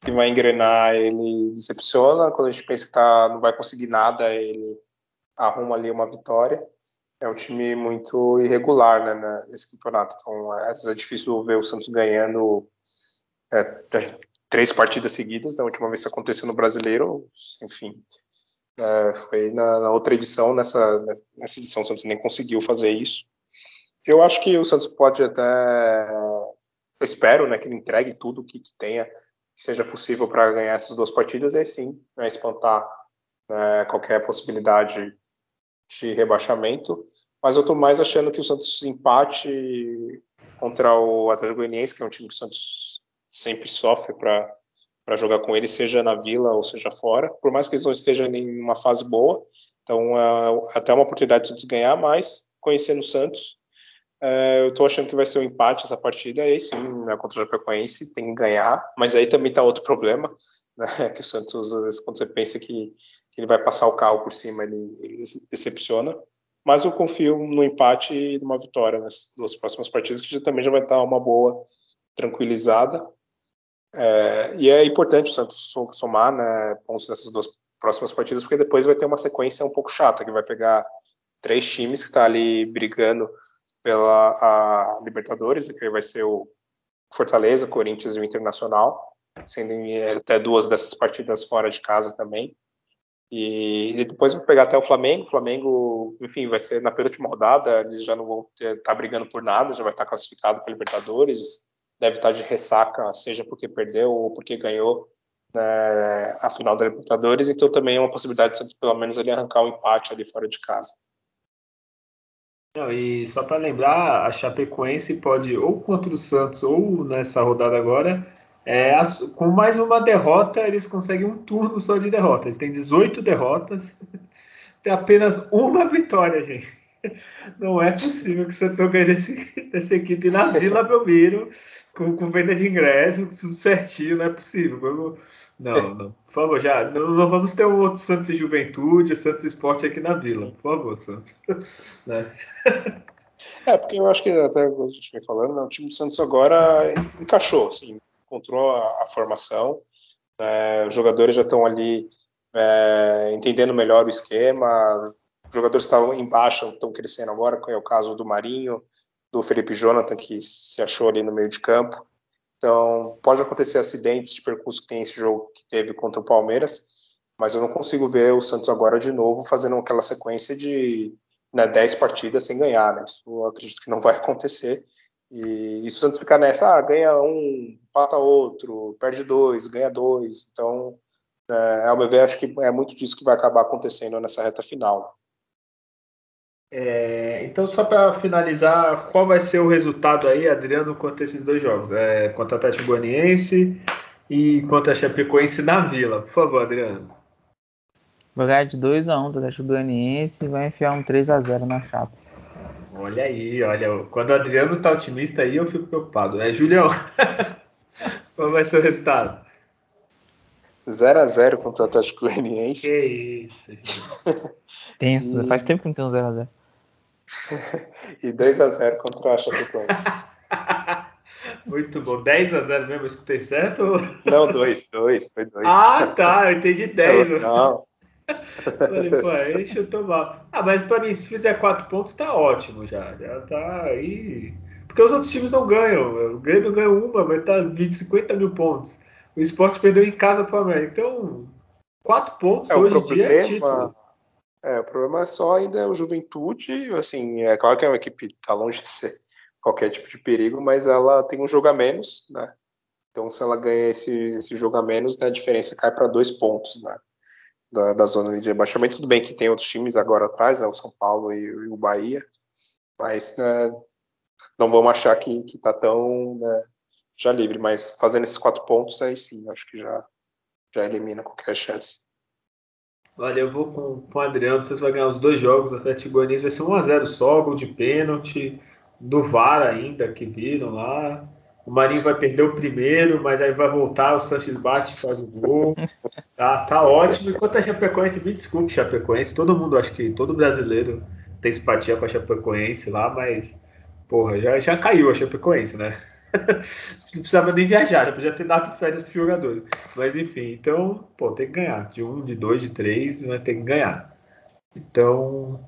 que vai engrenar, ele decepciona. Quando a gente pensa que tá, não vai conseguir nada, ele arruma ali uma vitória. É um time muito irregular né, nesse campeonato. Então, é, é difícil ver o Santos ganhando é, três partidas seguidas. Da última vez que aconteceu no Brasileiro, enfim, é, foi na, na, outra edição, nessa, nessa edição o Santos nem conseguiu fazer isso. Eu acho que o Santos pode até. Eu espero né, que ele entregue tudo o que, que tenha, que seja possível para ganhar essas duas partidas, e aí sim né, espantar né, qualquer possibilidade de rebaixamento. Mas eu estou mais achando que o Santos empate contra o Atlético Goianiense, que é um time que o Santos sempre sofre para para jogar com ele, seja na Vila ou seja fora. Por mais que eles não estejam em uma fase boa, então é até uma oportunidade de ganhar, mas conhecendo o Santos, é, eu estou achando que vai ser um empate essa partida. Aí sim, né, contra o Japecoense tem que ganhar, mas aí também está outro problema, né, que o Santos, às vezes, quando você pensa que, que ele vai passar o carro por cima, ele, ele decepciona. Mas eu confio no empate e numa vitória nas duas próximas partidas, que já, também já vai estar uma boa tranquilizada. É, e é importante o Santos somar né, pontos nessas duas próximas partidas, porque depois vai ter uma sequência um pouco chata, que vai pegar três times que estão tá ali brigando pela Libertadores, que vai ser o Fortaleza, Corinthians e o Internacional, sendo até duas dessas partidas fora de casa também. E, depois vai pegar até o Flamengo. O Flamengo, enfim, vai ser na penúltima rodada, eles já não vão estar tá brigando por nada, já vai estar tá classificado para Libertadores deve estar de ressaca, seja porque perdeu ou porque ganhou né, a final da Libertadores, então também é uma possibilidade de pelo menos ele arrancar um empate ali fora de casa. Não, e só para lembrar, a Chapecoense pode ou contra o Santos ou nessa rodada agora, é, com mais uma derrota eles conseguem um turno só de derrotas. Eles têm 18 derrotas, tem apenas uma vitória, gente. Não é possível que o Santos ganhe desse, dessa equipe na Vila Belmiro, com, com venda de ingresso, tudo certinho, não é possível. Vamos, não, não, por favor, já não, não, vamos ter um outro Santos e Juventude, Santos Esporte aqui na Vila, por favor, Santos. né? É, porque eu acho que até a gente vem falando, né, o time do Santos agora encaixou, assim, encontrou a, a formação, é, os jogadores já estão ali é, entendendo melhor o esquema, jogadores estavam embaixo, estão crescendo agora, é o caso do Marinho, do Felipe Jonathan, que se achou ali no meio de campo. Então, pode acontecer acidentes de percurso que tem esse jogo que teve contra o Palmeiras, mas eu não consigo ver o Santos agora de novo fazendo aquela sequência de né, 10 partidas sem ganhar. Né? Isso eu acredito que não vai acontecer. E, e se o Santos ficar nessa, ah, ganha um, empata outro, perde dois, ganha dois. Então, é, ao meu ver, acho que é muito disso que vai acabar acontecendo nessa reta final. É, então, só para finalizar, qual vai ser o resultado aí, Adriano, contra esses dois jogos? É, contra o Atlético Goianiense e contra a Chapecoense na Vila. Por favor, Adriano. Vai ganhar de 2x1 um do Atlético Goianiense e vai enfiar um 3x0 na chapa. Olha aí, olha. Quando o Adriano tá otimista aí, eu fico preocupado. É, Julião, qual vai ser o resultado? 0x0 contra o Atlético Goianiense. Que isso, Tenso, e... faz tempo que não tem um 0x0. E 2x0 contra a Chapecoense. Muito bom. 10x0 mesmo, eu escutei certo? Não, 2, 2, foi 2. Ah, tá, eu entendi 10. Não, não. Falei, pô, aí chutou mal. Ah, mas pra mim, se fizer quatro pontos, tá ótimo já. Já tá aí. Porque os outros times não ganham. O Grêmio ganhou uma, vai estar tá 20, 50 mil pontos. O esporte perdeu em casa para o América. Então, quatro pontos é, hoje em dia é título. É, o problema é só ainda o Juventude. Assim, é claro que é uma equipe que tá longe de ser qualquer tipo de perigo, mas ela tem um jogo a menos, né? Então, se ela ganha esse, esse jogo a menos, né, a diferença cai para dois pontos, né? Da, da, zona de rebaixamento. Tudo bem que tem outros times agora atrás, né, o São Paulo e, e o Bahia, mas né, não vamos achar que, que tá tão né, já livre, mas fazendo esses quatro pontos, aí sim, acho que já, já elimina qualquer chance. Olha, eu vou com, com o Adriano, vocês vão ganhar os dois jogos, o Atlético Goianiense vai ser 1x0 só, gol de pênalti, do VAR ainda, que viram lá. O Marinho vai perder o primeiro, mas aí vai voltar, o Sanches bate e faz o gol. Tá, tá ótimo. Enquanto a Chapecoense, me desculpe, Chapecoense, todo mundo, acho que todo brasileiro tem simpatia com a Chapecoense lá, mas, porra, já, já caiu a Chapecoense, né? Não precisava nem viajar, já podia ter dado férias para os jogadores. Mas enfim, então, pô, tem que ganhar. De um, de dois, de três, vai ter que ganhar. Então,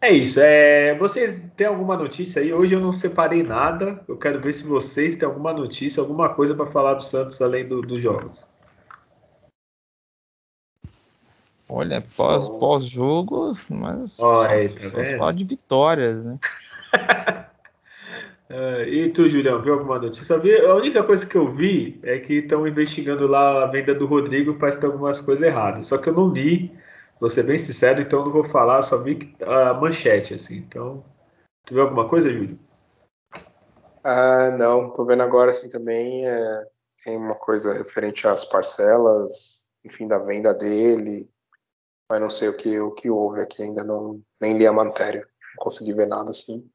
é isso. É, vocês têm alguma notícia aí? Hoje eu não separei nada. Eu quero ver se vocês têm alguma notícia, alguma coisa para falar do Santos além do, dos jogos. Olha, pós, pós-jogo, mas oh, aí, tá só, só de vitórias, né? Uh, e tu, Julião, viu alguma notícia? A única coisa que eu vi é que estão investigando lá a venda do Rodrigo, parece que tem algumas coisas erradas. Só que eu não li, vou ser bem sincero, então não vou falar, só vi a manchete, assim. Então, tu viu alguma coisa, Júlio? Ah, não, tô vendo agora assim também. É, tem uma coisa referente às parcelas, enfim, da venda dele, mas não sei o que, o que houve aqui, ainda não nem li a matéria, não consegui ver nada assim.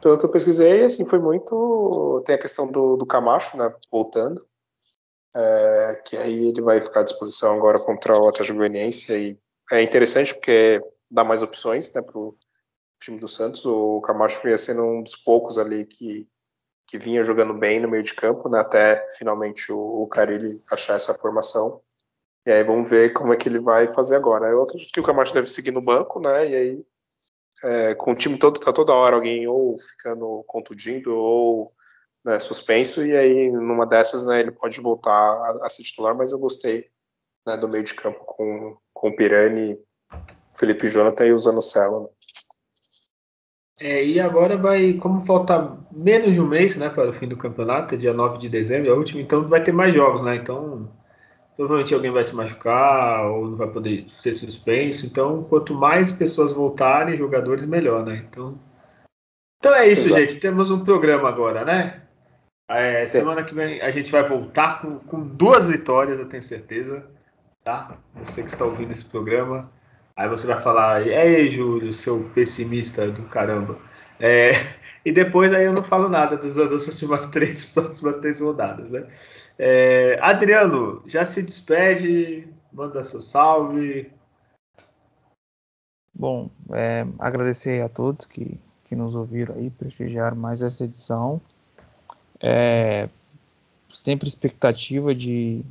Pelo que eu pesquisei, assim, foi muito. Tem a questão do, do Camacho, né? Voltando. É, que aí ele vai ficar à disposição agora contra o Atlético Goianiense. E é interessante porque dá mais opções né, para o time do Santos. O Camacho vinha sendo um dos poucos ali que, que vinha jogando bem no meio de campo, né, até finalmente o, o Carilli achar essa formação. E aí vamos ver como é que ele vai fazer agora. Eu acredito que o Camacho deve seguir no banco, né? E aí é, com o time todo, tá toda hora alguém ou ficando contundido ou né, suspenso, e aí numa dessas né, ele pode voltar a, a ser titular, mas eu gostei né, do meio de campo com, com o Pirani, Felipe Jonathan e o Zanocelo. Né. É, e agora vai, como falta menos de um mês né, para o fim do campeonato, dia 9 de dezembro, é o último, então vai ter mais jogos, né? Então provavelmente alguém vai se machucar ou não vai poder ser suspenso. Então, quanto mais pessoas voltarem, jogadores, melhor, né? Então, então é isso, Exato. gente. Temos um programa agora, né? É, semana que vem a gente vai voltar com, com, duas vitórias, eu tenho certeza. Tá? Você que está ouvindo esse programa. Aí você vai falar, ei, Júlio, seu pessimista do caramba. É, e depois aí eu não falo nada das, das últimas três próximas três rodadas, né? É, Adriano, já se despede, manda seu salve. Bom, é, agradecer a todos que, que nos ouviram aí, prestigiaram mais essa edição. É, sempre expectativa de,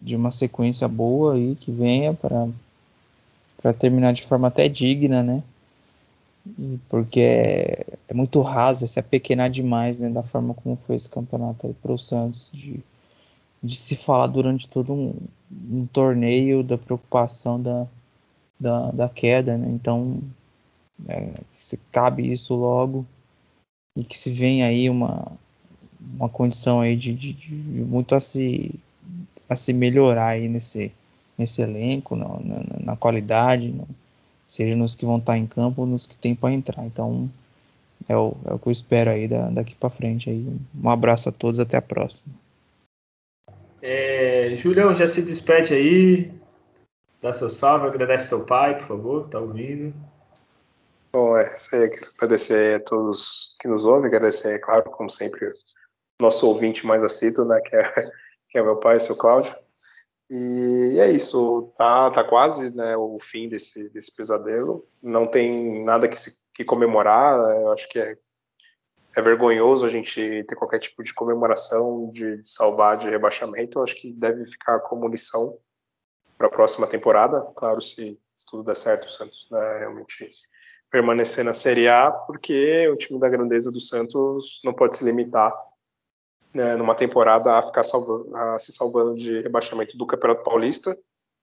de uma sequência boa aí que venha para terminar de forma até digna, né? Porque é, é, muito raso, se apequenar demais né, da forma como foi esse campeonato aí para o Santos, de, de se falar durante todo um, um torneio da preocupação da, da, da queda, né? então é, se cabe isso logo e que se vem aí uma, uma condição aí de, de, de muito a se, a se melhorar aí nesse, nesse elenco, na, na, na qualidade, no, seja nos que vão estar em campo ou nos que tem para entrar. Então é o, é o que eu espero aí da, daqui para frente. Aí. Um abraço a todos, até a próxima. É, Julião, já se despede aí, dá seu salve, agradece seu pai, por favor, tá ouvindo. Bom, é isso aí, agradecer a todos que nos ouvem, agradecer, claro, como sempre, nosso ouvinte mais assíduo, né, que é, que é meu pai, seu Cláudio. E é isso, tá, tá quase né, o fim desse, desse pesadelo. Não tem nada que, se, que comemorar. Né? Eu acho que é, é vergonhoso a gente ter qualquer tipo de comemoração de, de salvar de rebaixamento. Eu acho que deve ficar como lição para a próxima temporada. Claro, se, se, tudo der certo, o Santos né, realmente permanecer na Série A, porque o time da grandeza do Santos não pode se limitar né, numa temporada a ficar salvando, a se salvando de rebaixamento do Campeonato Paulista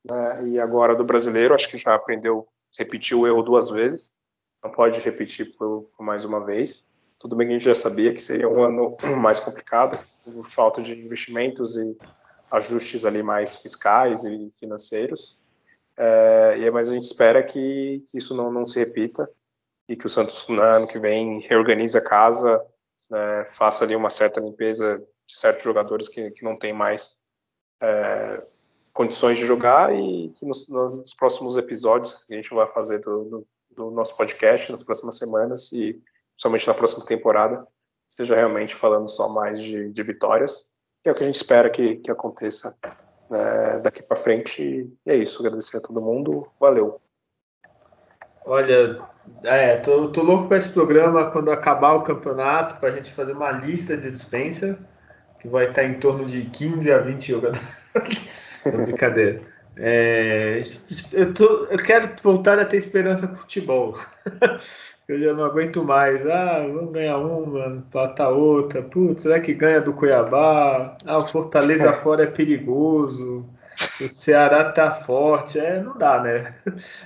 né, e agora do Brasileiro. Acho que já aprendeu, repetiu o erro duas vezes, não pode repetir por, por mais uma vez. Tudo bem que a gente já sabia que seria um ano mais complicado, por falta de investimentos e ajustes ali mais fiscais e financeiros. É, mas a gente espera que, que isso não, não, se repita e que o Santos no ano que vem reorganize a casa, né, faça ali uma certa limpeza de certos jogadores que, que não tem mais é, condições de jogar e que nos, nos, próximos episódios que a gente vai fazer do, do, do, nosso podcast nas próximas semanas e somente na próxima temporada esteja realmente falando só mais de, de vitórias que é o que a gente espera que, que aconteça né, daqui para frente. E é isso. Agradecer a todo mundo. Valeu. Olha, é, tô, tô louco para esse programa quando acabar o campeonato, para a gente fazer uma lista de dispensa, que vai estar em torno de 15 a 20 jogadores. brincadeira. É, eu, tô, eu quero voltar a ter esperança com futebol. eu já não aguento mais. Ah, vamos ganhar uma, empatar outra. Putz, será que ganha do Cuiabá? Ah, o Fortaleza fora é perigoso. O Ceará tá forte. É, não dá, né?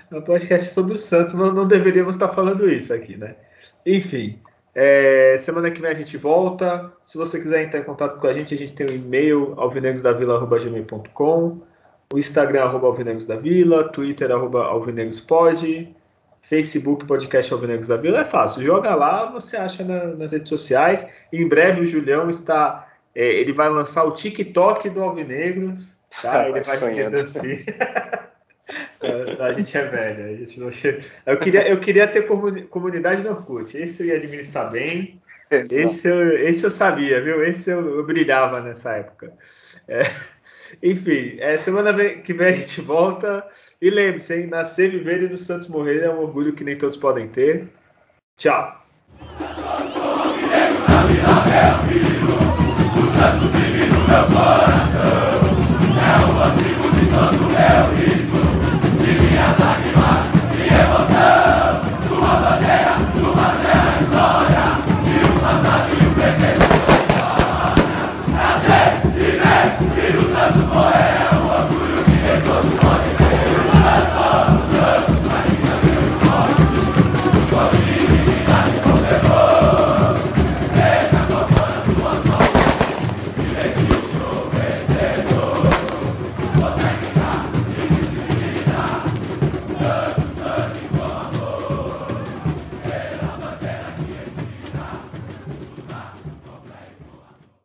No podcast sobre o Santos, não, não deveríamos estar falando isso aqui, né? Enfim, é, semana que vem a gente volta. Se você quiser entrar em contato com a gente, a gente tem o um e-mail alvinegrosdavila.gmail.com, o Instagram arroba alvinegrosdavila, Twitter arroba alvinegrospod, Facebook Podcast Alvinegros da Vila é fácil. Joga lá, você acha na, nas redes sociais. Em breve o Julião está. É, ele vai lançar o TikTok do Alvinegros. Tá? Ele vai querer assim. a gente é velho, a gente não chega. Eu queria, eu queria ter comunidade no Orkut. Esse eu ia administrar bem. Esse eu, esse eu sabia, viu? Esse eu, eu brilhava nessa época. É. Enfim, é, semana que vem a gente volta. E lembre-se, hein? Nascer, viver e no Santos morrer é um orgulho que nem todos podem ter. Tchau! Santos Hail